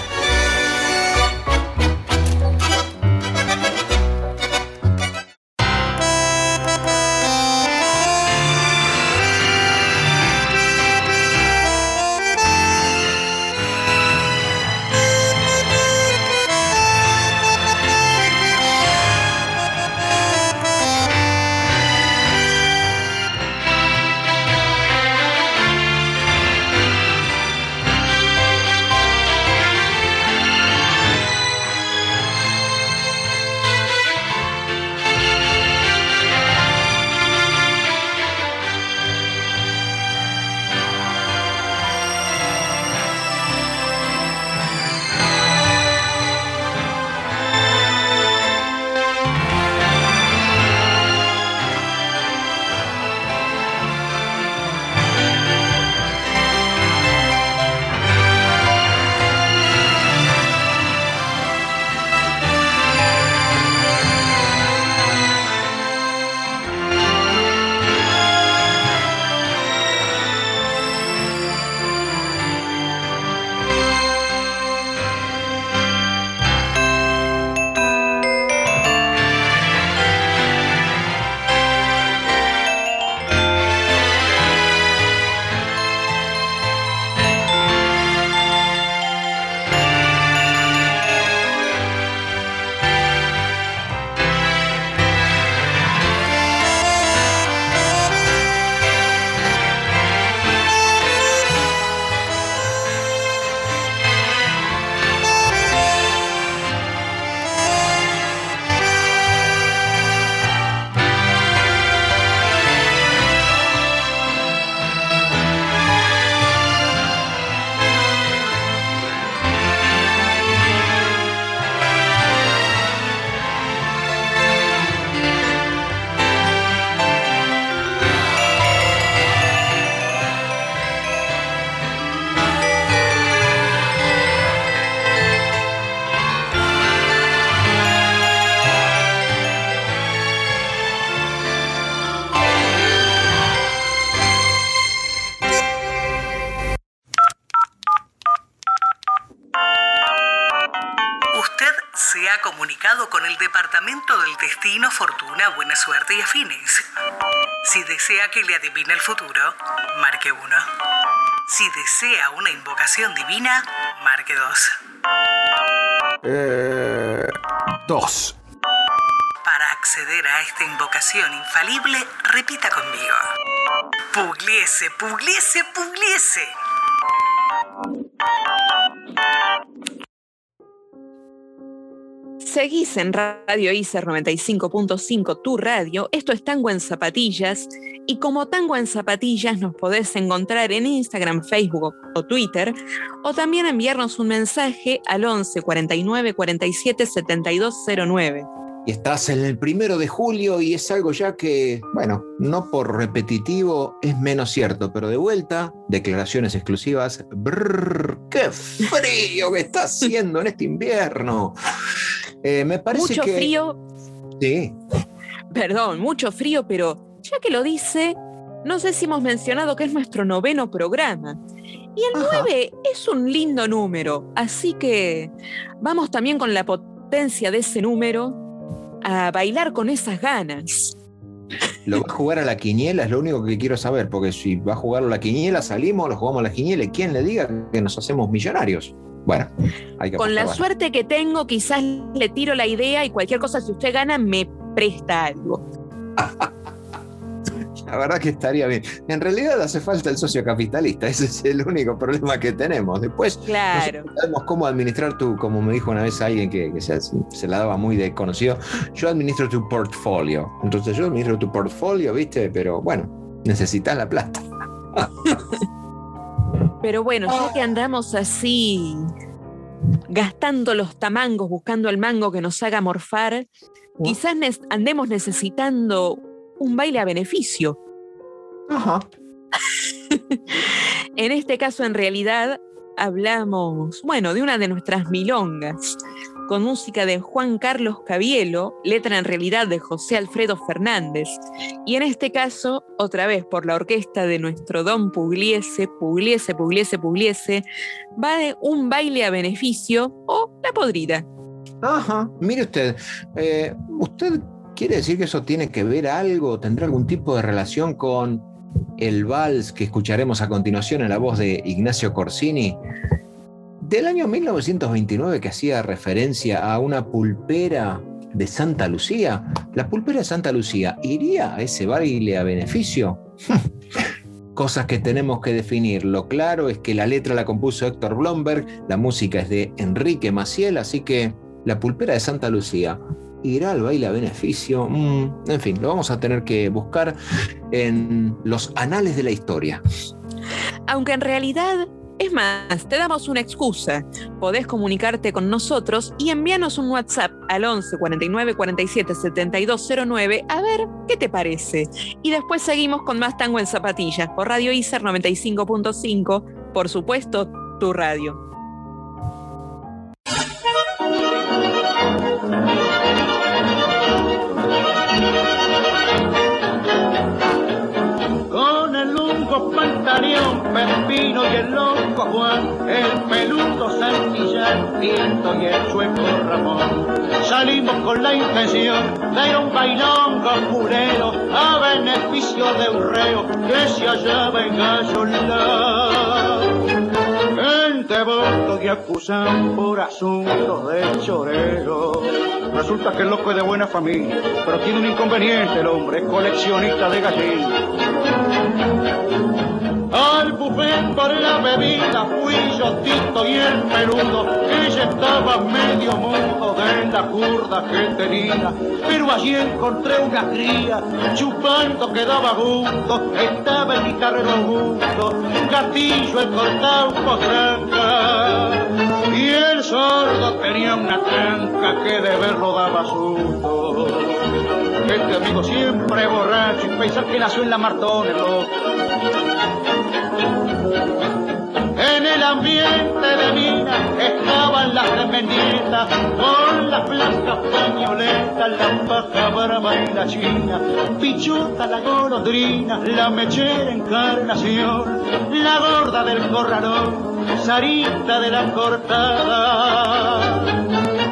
Desea que le adivine el futuro, marque 1. Si desea una invocación divina, marque 2. Eh, dos. Para acceder a esta invocación infalible, repita conmigo. Pugliese, pugliese, pugliese. Seguís en Radio ICER 95.5, tu radio. Esto es Tango en Zapatillas. Y como Tango en Zapatillas nos podés encontrar en Instagram, Facebook o Twitter. O también enviarnos un mensaje al 11 49 47 7209. Y estás en el primero de julio y es algo ya que, bueno, no por repetitivo es menos cierto, pero de vuelta, declaraciones exclusivas. Brrr, ¡Qué frío que está haciendo en este invierno! Eh, me parece Mucho que. frío, Sí. perdón, mucho frío, pero ya que lo dice, no sé si hemos mencionado que es nuestro noveno programa. Y el 9 es un lindo número, así que vamos también con la potencia de ese número a bailar con esas ganas. ¿Lo va a jugar a la quiniela? Es lo único que quiero saber, porque si va a jugar a la quiniela, salimos, lo jugamos a la quiniela. ¿Y quién le diga que nos hacemos millonarios? Bueno, hay que Con la suerte que tengo, quizás le tiro la idea y cualquier cosa, si usted gana, me presta algo. (laughs) La verdad que estaría bien. En realidad hace falta el socio capitalista, (laughs) ese es el único problema que tenemos. Después Claro. sabemos cómo administrar tu, como me dijo una vez alguien que, que se, se la daba muy desconocido, yo administro tu portfolio. Entonces yo administro tu portfolio, ¿viste? Pero bueno, necesitas la plata. (laughs) Pero bueno, ya que andamos así gastando los tamangos, buscando el mango que nos haga morfar, quizás ne- andemos necesitando un baile a beneficio. Ajá. (laughs) En este caso, en realidad, hablamos, bueno, de una de nuestras milongas, con música de Juan Carlos Cabielo, letra en realidad de José Alfredo Fernández, y en este caso, otra vez por la orquesta de nuestro don Pugliese, Pugliese, Pugliese, Pugliese, va de un baile a beneficio o la podrida. Ajá. Mire usted, eh, ¿usted quiere decir que eso tiene que ver algo, tendrá algún tipo de relación con el vals que escucharemos a continuación en la voz de Ignacio Corsini? Del año 1929 que hacía referencia a una pulpera de Santa Lucía. ¿La pulpera de Santa Lucía iría a ese baile a beneficio? (laughs) Cosas que tenemos que definir. Lo claro es que la letra la compuso Héctor Blomberg, la música es de Enrique Maciel, así que la pulpera de Santa Lucía irá al baile a beneficio. Mm, en fin, lo vamos a tener que buscar en los anales de la historia. Aunque en realidad, es más, te damos una excusa. Podés comunicarte con nosotros y envíanos un WhatsApp al 11 49 47 72 09 a ver qué te parece. Y después seguimos con más tango en zapatillas por Radio ICER 95.5, por supuesto, tu radio. Pantaleón, Pepino y el loco Juan, el peludo Santillán, Pinto y el sueco Ramón. Salimos con la intención de ir a un bailongo culero a beneficio de un reo que se hallaba en Gallolá. Gente voto y acusan por asuntos de chorero. Resulta que el loco es de buena familia, pero tiene un inconveniente el hombre, es coleccionista de gallinas. Al buffet por la bebida fui yo Tito y el que ya estaba medio mudo de la curda que tenía. Pero allí encontré una cría, chupando que daba gusto, estaba el guitarrero Augusto, un gatillo el cortado potranca. Y el sordo tenía una tranca que de verlo daba susto. Este amigo siempre borracho y pensar que nació en la Martón, loco. En el ambiente de mina estaban las remenditas con las blancas pañoletas, la paja brava y la china, pichuta la golondrina, la mechera encarnación, la gorda del corralón, Sarita de la cortada,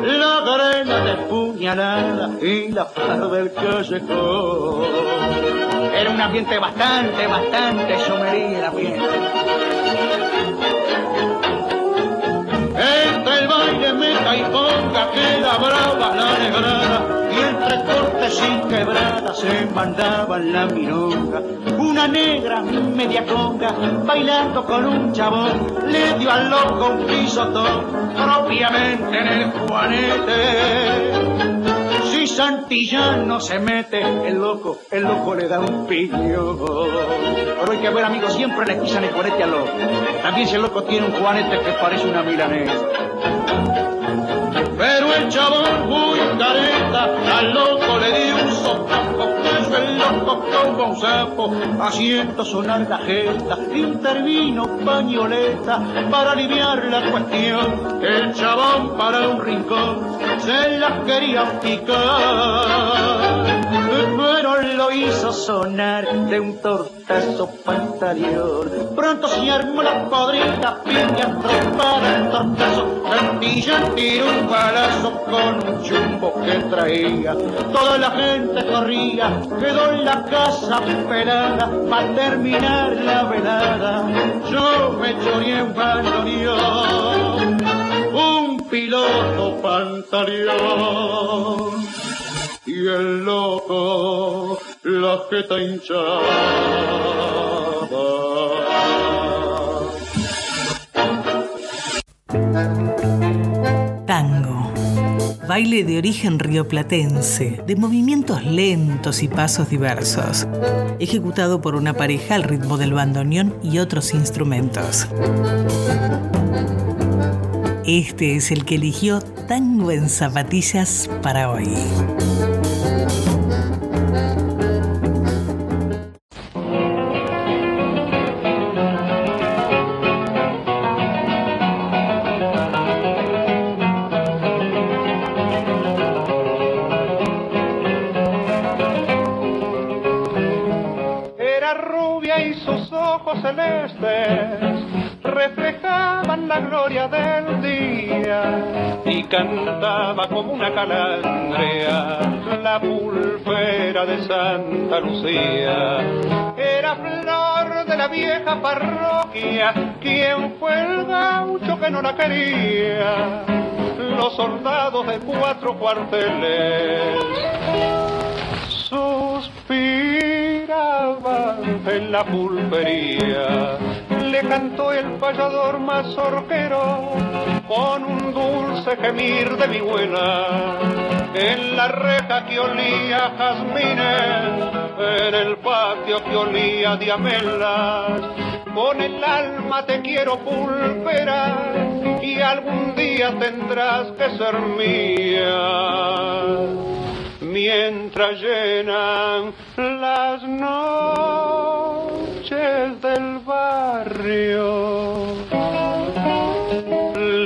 la cadena de puñalada y la par del callejón. Era un ambiente bastante, bastante somería el ambiente. Entre el baile meta y conga queda brava la negrada y entre cortes y quebradas se mandaban la milonga. Una negra media conga bailando con un chabón le dio al loco un pisotón propiamente en el juanete. Santillano se mete, el loco, el loco le da un piño. Pero hay que ver, amigos, siempre le pisan el juanete al loco. También si el loco tiene un juanete que parece una milanesa. Pero el chabón muy careta, al loco le dio un sopapo, el loco como un sapo, haciendo sonar la jeta, intervino pañoleta para aliviar la cuestión. El chabón para un rincón se la quería picar, pero lo hizo sonar de un tortazo pantalón. Pronto se armó la podrida piña trompada el tortazo, Santilla tiró un balazo con un chumbo que traía. Toda la gente corría, quedó en la casa pelada para terminar la velada. Yo me choreé un bandoneón, un piloto pantaleón y el loco la jeta hinchada. Tango. Baile de origen rioplatense, de movimientos lentos y pasos diversos, ejecutado por una pareja al ritmo del bandoneón y otros instrumentos. Este es el que eligió Tango en Zapatillas para hoy. Celestes reflejaban la gloria del día y cantaba como una calandria la pulfera de Santa Lucía. Era flor de la vieja parroquia, quien fue el gaucho que no la quería. Los soldados de cuatro cuarteles en la pulpería. Le cantó el payador mazorquero con un dulce gemir de mi buena. En la reja que olía jazmines, en el patio que olía diamelas. Con el alma te quiero pulperar y algún día tendrás que ser mía mientras llenan las noches del barrio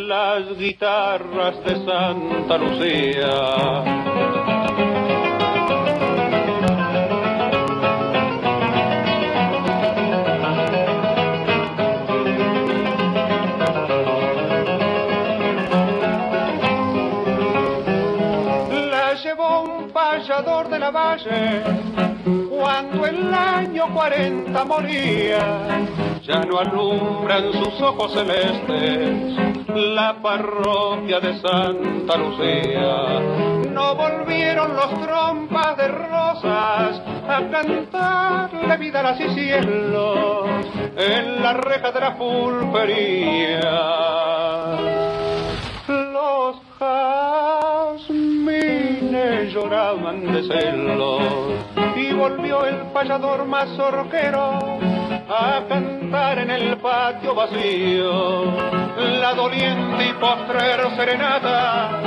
las guitarras de Santa Lucía. Payador de la valle cuando el año 40 moría. Ya no alumbran sus ojos celestes la parroquia de Santa Lucía. No volvieron los trompas de rosas a cantarle vidalas y cielos en la reja de la pulpería. Los lloraban de celos y volvió el payador mazorquero a cantar en el patio vacío la doliente y postrera serenata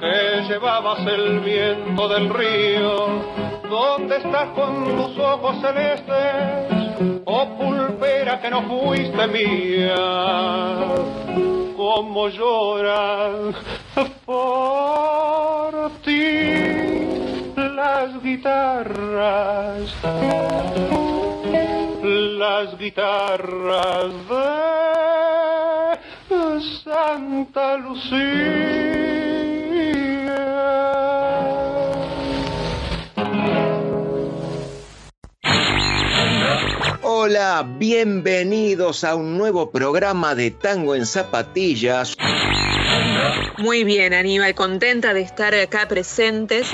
que llevabas el viento del río. ¿Dónde estás con tus ojos celestes? Oh pulpera que no fuiste mía, como lloran por (laughs) ti las guitarras, las guitarras de Santa Lucía. Hola, bienvenidos a un nuevo programa de Tango en Zapatillas. Muy bien, Aníbal, contenta de estar acá presentes.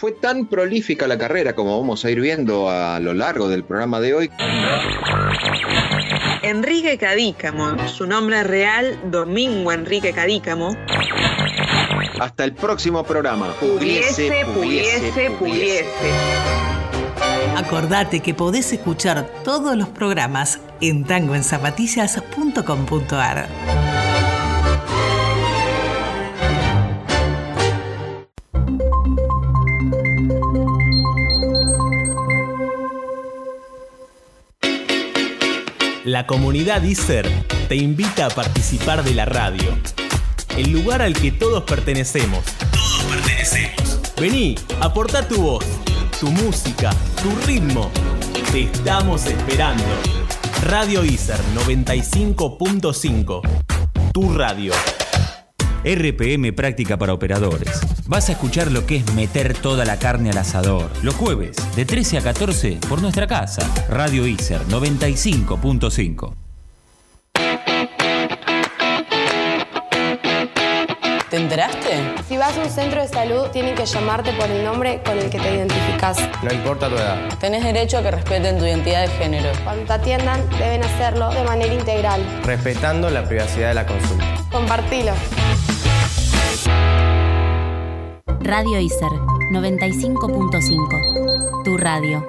Fue tan prolífica la carrera como vamos a ir viendo a lo largo del programa de hoy. Enrique Cadícamo, su nombre real, Domingo Enrique Cadícamo. Hasta el próximo programa. Pugliese, pugliese, pugliese. Acordate que podés escuchar todos los programas en tangoenzapatillas.com.ar. La comunidad ISER te invita a participar de la radio. El lugar al que todos pertenecemos. Todos pertenecemos. Vení, aporta tu voz, tu música, tu ritmo. Te estamos esperando. Radio ISER 95.5. Tu radio. RPM Práctica para Operadores. Vas a escuchar lo que es meter toda la carne al asador. Los jueves, de 13 a 14, por nuestra casa. Radio ISER 95.5. ¿Te enteraste? Si vas a un centro de salud, tienen que llamarte por el nombre con el que te identificas. No importa tu edad. Tenés derecho a que respeten tu identidad de género. Cuando te atiendan, deben hacerlo de manera integral. Respetando la privacidad de la consulta. Compartilo. Radio ISER 95.5. Tu radio.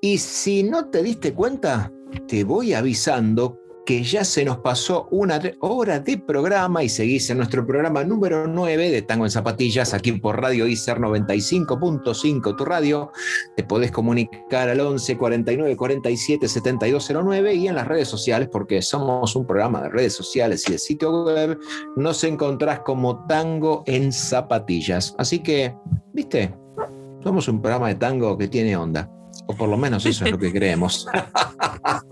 Y si no te diste cuenta, te voy avisando que ya se nos pasó una hora de programa y seguís en nuestro programa número 9 de Tango en Zapatillas, aquí por Radio ICER 95.5, tu radio. Te podés comunicar al 11 49 47 7209 y en las redes sociales, porque somos un programa de redes sociales y de sitio web, nos encontrás como Tango en Zapatillas. Así que, viste, somos un programa de tango que tiene onda. O por lo menos eso es lo que creemos. (laughs)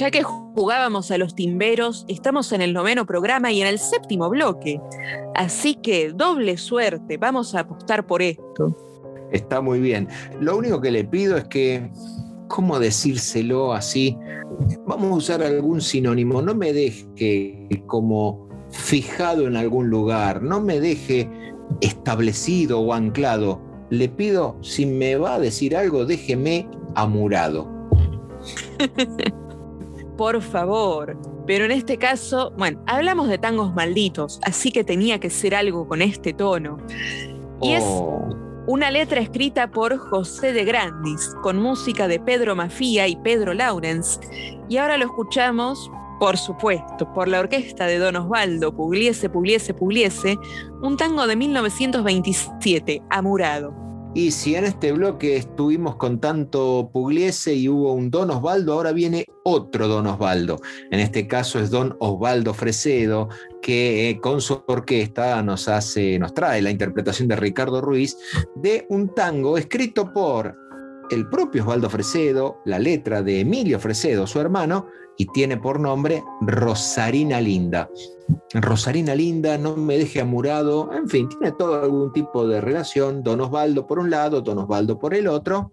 Ya que jugábamos a los timberos, estamos en el noveno programa y en el séptimo bloque. Así que doble suerte, vamos a apostar por esto. Está muy bien. Lo único que le pido es que, ¿cómo decírselo así? Vamos a usar algún sinónimo. No me deje como fijado en algún lugar, no me deje establecido o anclado. Le pido, si me va a decir algo, déjeme amurado. (laughs) Por favor. Pero en este caso, bueno, hablamos de tangos malditos, así que tenía que ser algo con este tono. Y es Oh, una letra escrita por José de Grandis, con música de Pedro Mafía y Pedro Lawrence. Y ahora lo escuchamos, por supuesto, por la orquesta de Don Osvaldo, Pugliese, Pugliese, Pugliese, un tango de 1927, Amurado. Y si en este bloque estuvimos con tanto Pugliese y hubo un Don Osvaldo, ahora viene otro Don Osvaldo. En este caso es Don Osvaldo Fresedo, que eh, con su orquesta nos hace, nos trae la interpretación de Ricardo Ruiz de un tango escrito por el propio Osvaldo Fresedo, la letra de Emilio Fresedo, su hermano, y tiene por nombre Rosarina Linda. Rosarina Linda, no me deje amurado, en fin, tiene todo algún tipo de relación. Don Osvaldo por un lado, Don Osvaldo por el otro.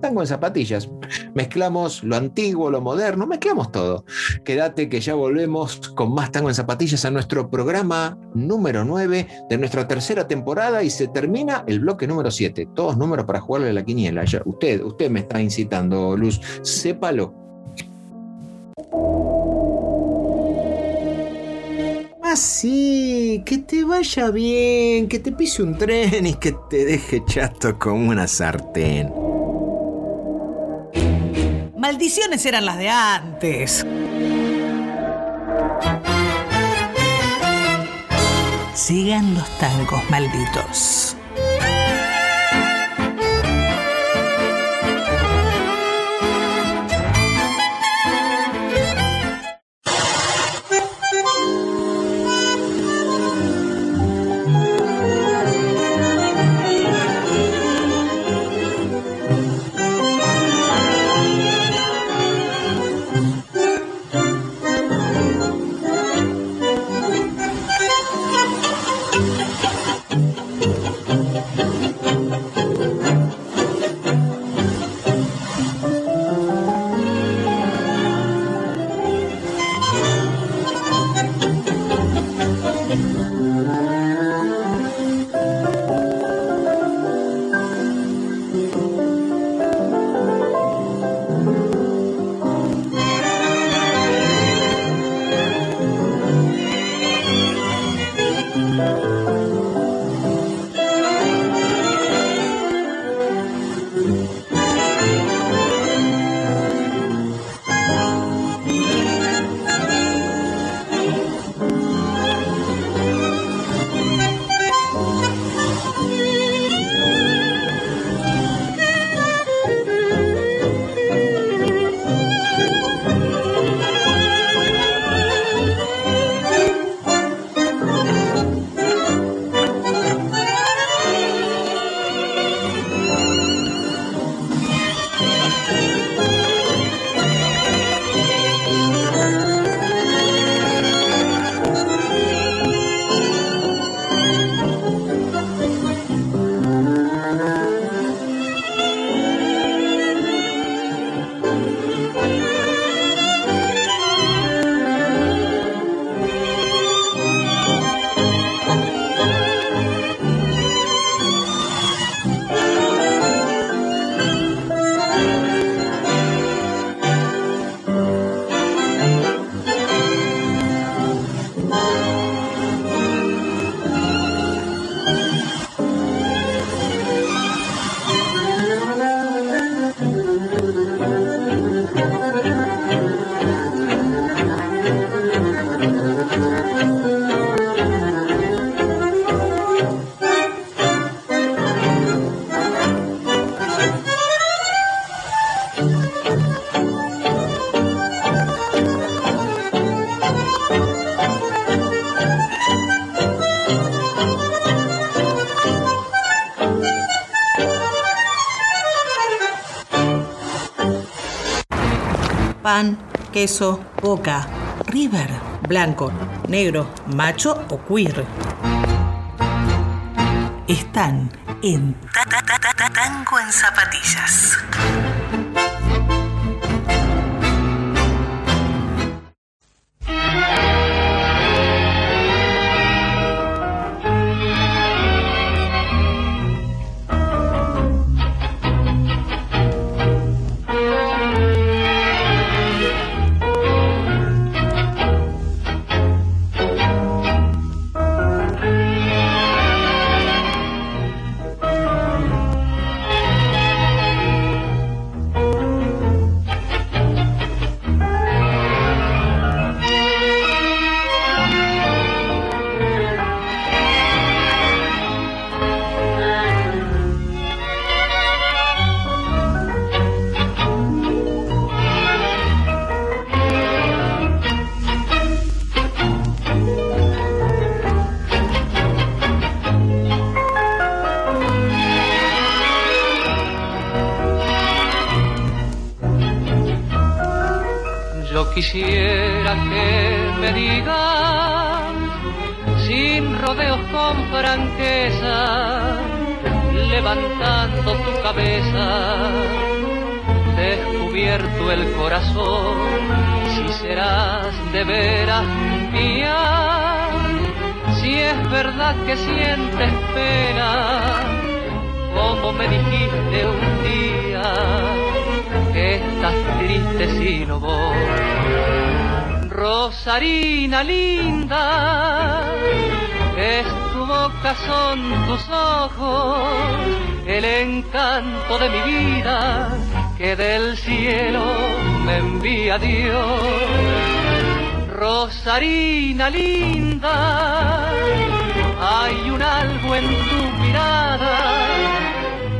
Tango en zapatillas. Mezclamos lo antiguo, lo moderno, mezclamos todo. Quédate que ya volvemos con más tango en zapatillas a nuestro programa número 9 de nuestra tercera temporada y se termina el bloque número 7. Todos números para jugarle a la quiniela. Usted, usted me está incitando, Luz. Sépalo. Así, que te vaya bien, que te pise un tren y que te deje chato como una sartén. Maldiciones eran las de antes. Sigan los tangos malditos. Pan, queso, boca, river, blanco, negro, macho o queer. Están en Ta- Ta- Ta- Ta- Ta- Tango en Zapatillas. Que sientes pena, como me dijiste un día que estás triste si no voy. Rosarina linda, es tu boca, son tus ojos, el encanto de mi vida que del cielo me envía Dios. Rosarina linda, hay un algo en tu mirada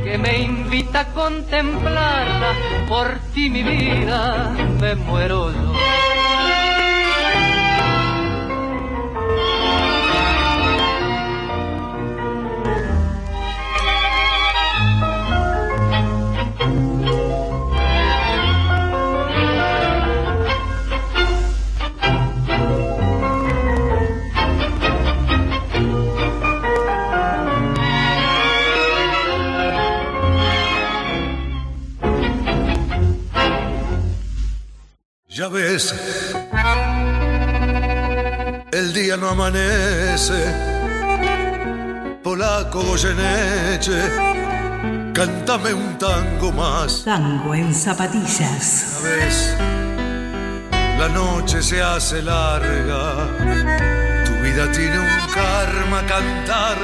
que me invita a contemplarla. Por ti mi vida me muero yo. Ya ves, el día no amanece. Polaco Goyeneche, cántame un tango más. Tango en zapatillas. Ya ves, la noche se hace larga. Tu vida tiene un karma cantar,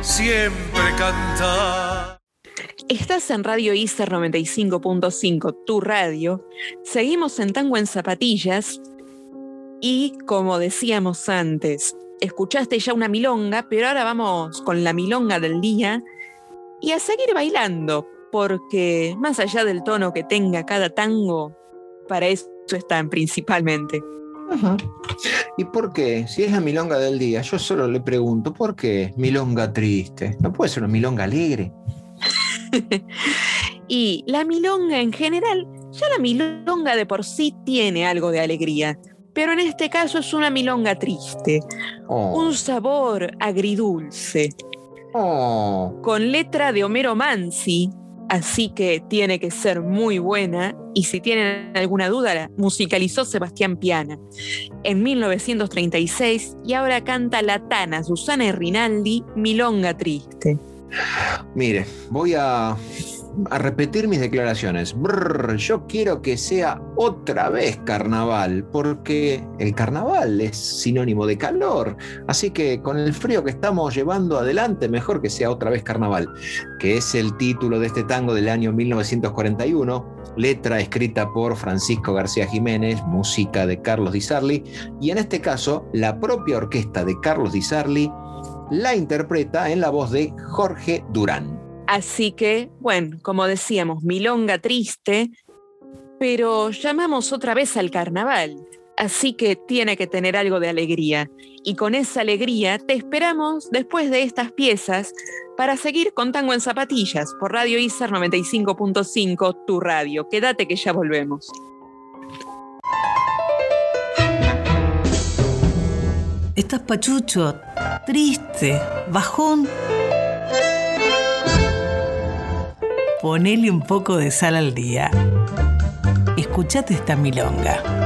siempre cantar. Estás en Radio ICER 95.5, tu radio. Seguimos en Tango en Zapatillas. Y como decíamos antes, escuchaste ya una milonga, pero ahora vamos con la milonga del día y a seguir bailando, porque más allá del tono que tenga cada tango, para eso están principalmente. ¿Y por qué? Si es la milonga del día, yo solo le pregunto, ¿por qué milonga triste? ¿No puede ser una milonga alegre? (laughs) Y la milonga en general, ya la milonga de por sí tiene algo de alegría, pero en este caso es una milonga triste, Oh. un sabor agridulce, Oh. con letra de Homero Mansi, así que tiene que ser muy buena, y si tienen alguna duda, la musicalizó Sebastián Piana en 1936 y ahora canta la Tana Susana Rinaldi, Milonga Triste. Mire, voy a, a repetir mis declaraciones. Brr, yo quiero que sea otra vez carnaval, porque el carnaval es sinónimo de calor. Así que con el frío que estamos llevando adelante, mejor que sea otra vez carnaval, que es el título de este tango del año 1941, letra escrita por Francisco García Jiménez, música de Carlos Di Sarli, y en este caso la propia orquesta de Carlos Di Sarli la interpreta en la voz de Jorge Durán. Así que, bueno, como decíamos, milonga triste, pero llamamos otra vez al carnaval. Así que tiene que tener algo de alegría. Y con esa alegría te esperamos después de estas piezas para seguir con Tango en Zapatillas por Radio ISAR 95.5, tu radio. Quédate que ya volvemos. Estás pachucho, triste, bajón. Ponele un poco de sal al día. Escuchate esta milonga.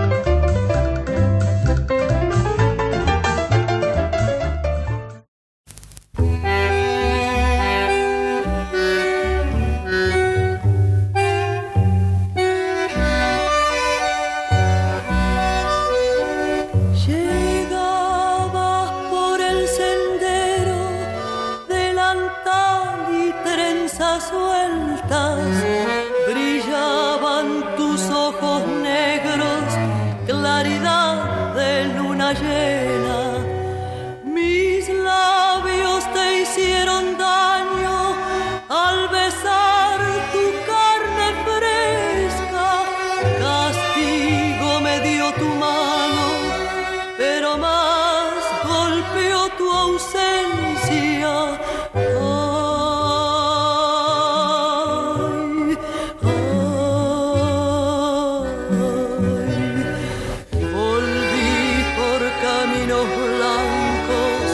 Blancos,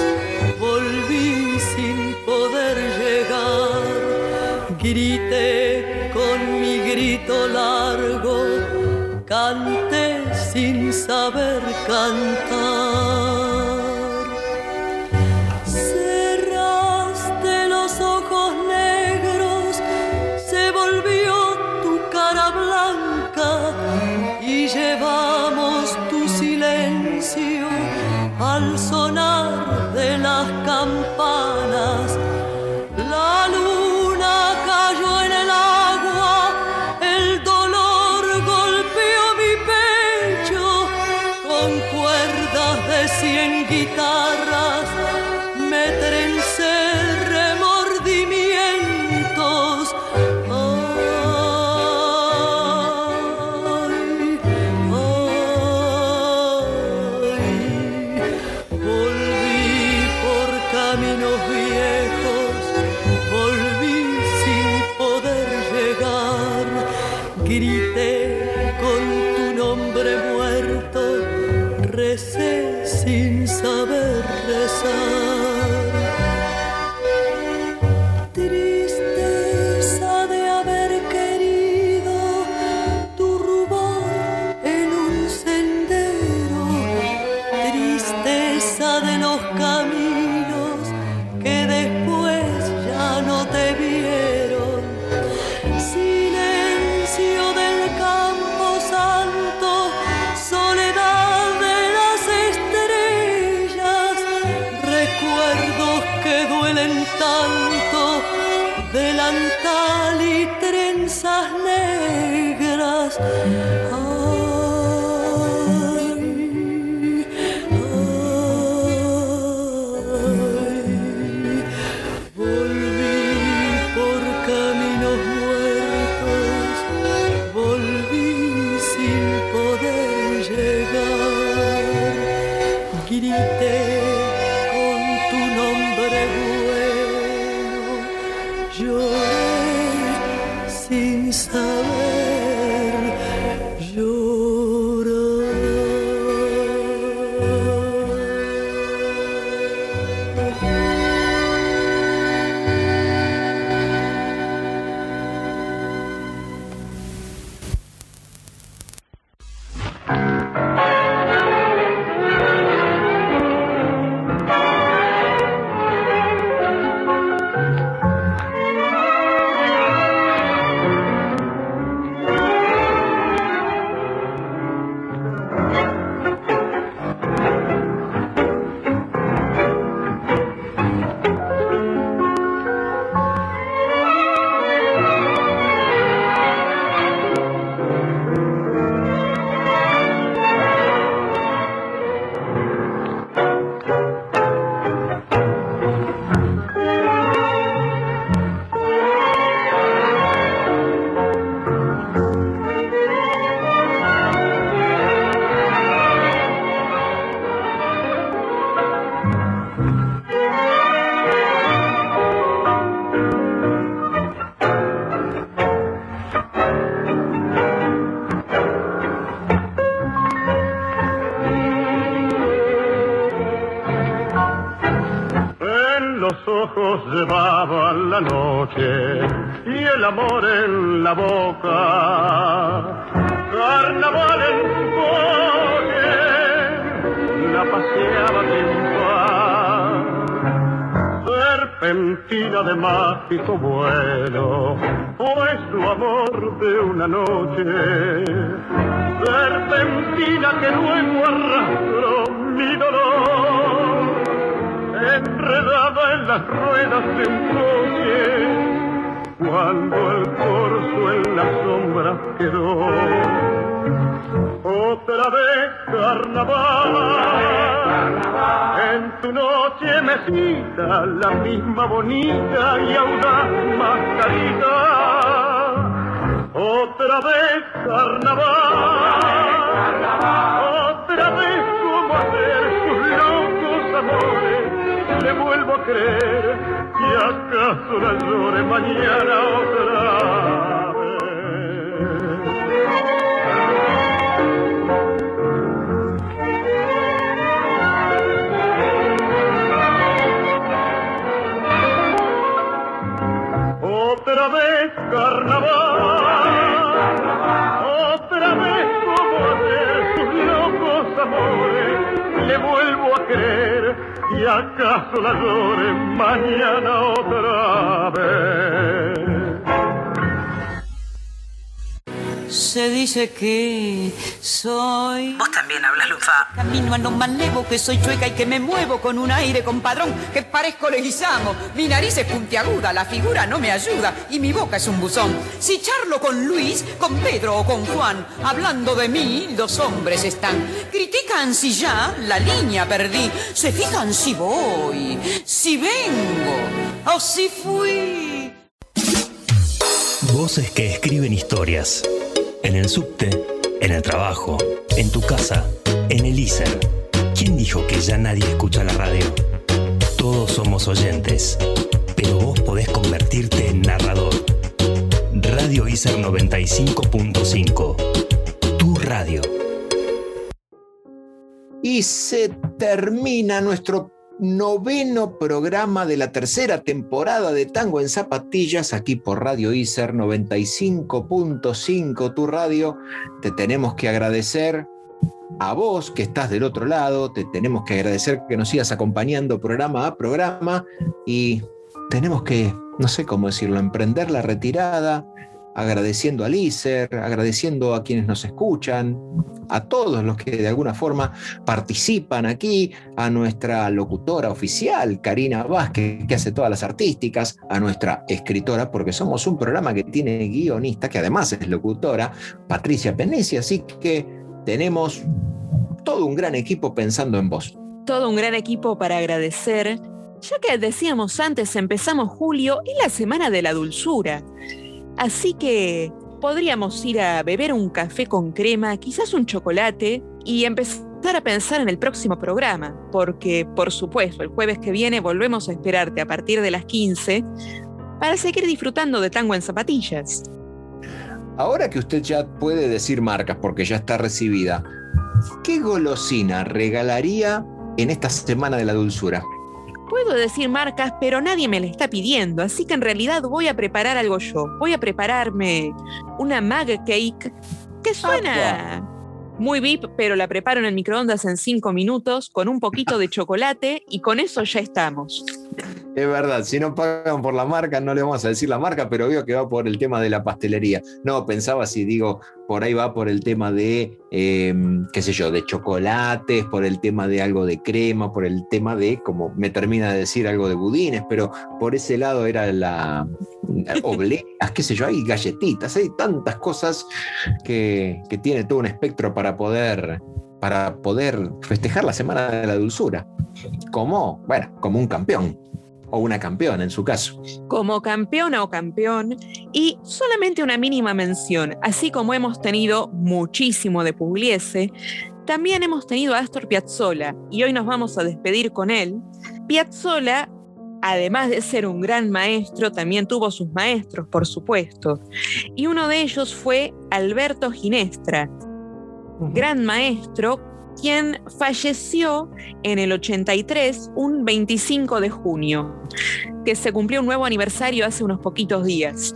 volví sin poder llegar. Grité con mi grito largo, canté sin saber cantar. Amor en la boca. Carnaval en coche, la paseaba sin par. Serpentina de mágico vuelo, fue su amor de una noche. Serpentina que luego arrastró mi dolor enredada en las ruedas de un coche, la misma bonita y audaz mascarita. Otra vez carnaval, otra vez como hacer sus locos amores. Le vuelvo a creer y acaso la llore mañana otra acaso la llore mañana otra vez. Se dice que soy. Vos también hablas lufa. Camino a malevo, que soy chueca y que me muevo con un aire compadrón, que parezco leguizamo. Mi nariz es puntiaguda, la figura no me ayuda y mi boca es un buzón. Si charlo con Luis, con Pedro o con Juan, hablando de mí, los hombres están. Critican si ya la línea perdí, se fijan si voy, si vengo o si fui. Voces que escriben historias. En el subte, en el trabajo, en tu casa, en el ISER. ¿Quién dijo que ya nadie escucha la radio? Todos somos oyentes, pero vos podés convertirte en narrador. Radio ISER 95.5. Tu radio. Y se termina nuestro noveno programa de la tercera temporada de Tango en Zapatillas, aquí por Radio ICER 95.5, tu radio. Te tenemos que agradecer a vos que estás del otro lado, te tenemos que agradecer que nos sigas acompañando programa a programa y tenemos que, no sé cómo decirlo, emprender la retirada, agradeciendo al ICER, agradeciendo a quienes nos escuchan, a todos los que de alguna forma participan aquí, a nuestra locutora oficial, Karina Vázquez, que hace todas las artísticas, a nuestra escritora, porque somos un programa que tiene guionista, que además es locutora, Patricia Penesi, así que tenemos todo un gran equipo pensando en vos. Todo un gran equipo para agradecer. Ya que decíamos antes, empezamos julio y la semana de la dulzura. Así que podríamos ir a beber un café con crema, quizás un chocolate, y empezar a pensar en el próximo programa, porque por supuesto el jueves que viene volvemos a esperarte a partir de las 15 para seguir disfrutando de tango en zapatillas. Ahora que usted ya puede decir marcas porque ya está recibida, ¿qué golosina regalaría en esta semana de la dulzura? Puedo decir marcas, pero nadie me la está pidiendo, así que en realidad voy a preparar algo yo. Voy a prepararme una mag cake que suena muy VIP, pero la preparo en el microondas en cinco minutos con un poquito de chocolate y con eso ya estamos. Es verdad, si no pagan por la marca, no le vamos a decir la marca, pero veo que va por el tema de la pastelería. No, pensaba si digo, por ahí va por el tema de, eh, qué sé yo, de chocolates, por el tema de algo de crema, por el tema de, como me termina de decir, algo de budines, pero por ese lado era la (laughs) obleas, qué sé yo, hay galletitas, hay tantas cosas que, que tiene todo un espectro para poder para poder festejar la semana de la dulzura. Como, bueno, como un campeón o una campeona en su caso. Como campeona o campeón, y solamente una mínima mención, así como hemos tenido muchísimo de Pugliese, también hemos tenido a Astor Piazzolla, y hoy nos vamos a despedir con él. Piazzolla, además de ser un gran maestro, también tuvo sus maestros, por supuesto, y uno de ellos fue Alberto Ginestra, gran maestro quien falleció en el 83, un 25 de junio, que se cumplió un nuevo aniversario hace unos poquitos días.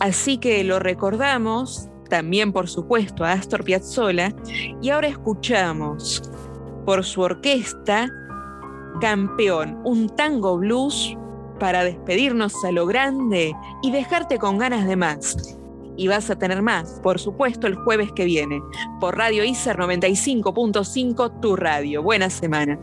Así que lo recordamos, también por supuesto a Astor Piazzolla, y ahora escuchamos por su orquesta Campeón, un tango blues para despedirnos a lo grande y dejarte con ganas de más. Y vas a tener más, por supuesto, el jueves que viene, por Radio ICER 95.5, tu radio. Buena semana.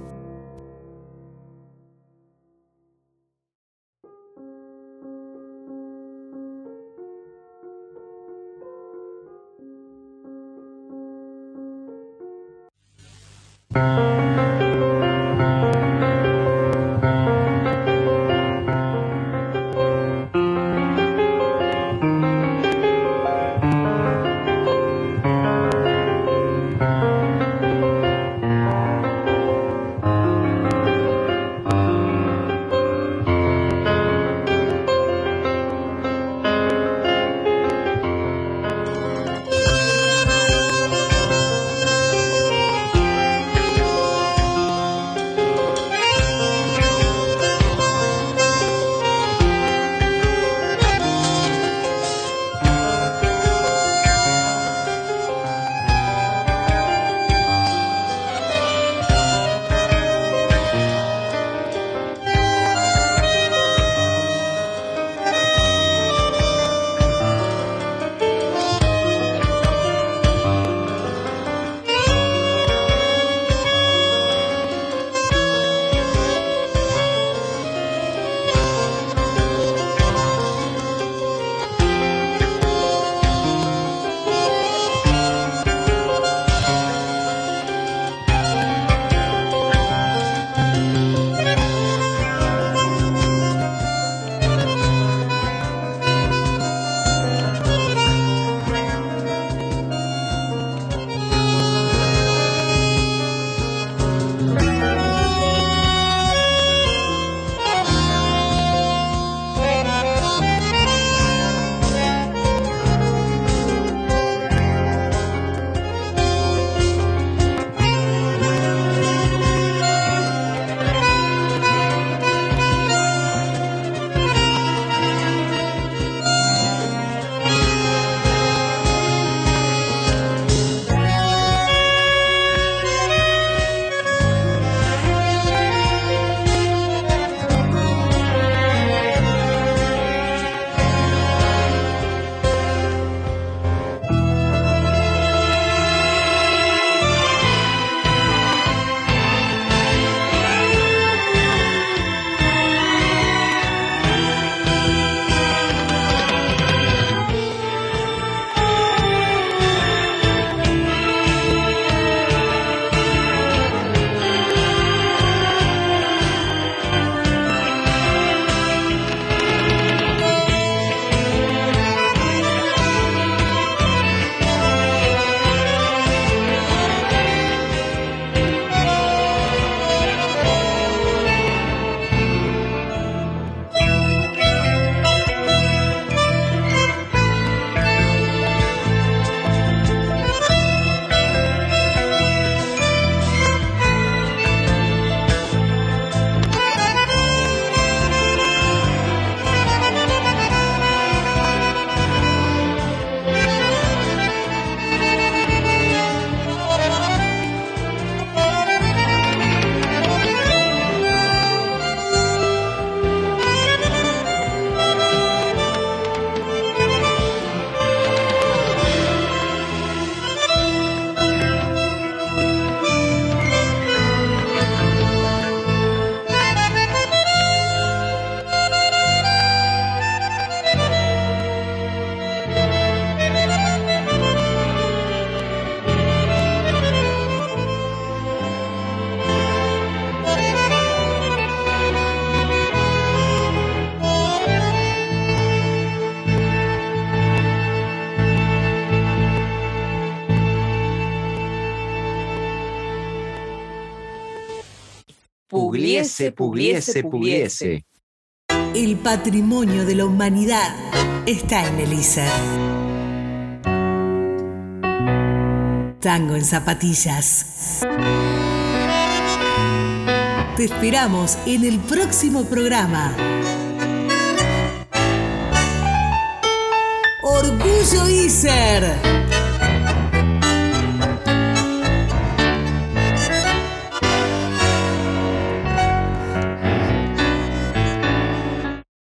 Pugliese, pugliese, pugliese. El patrimonio de la humanidad está en el ISER. Tango en zapatillas. Te esperamos en el próximo programa. Orgullo Iser.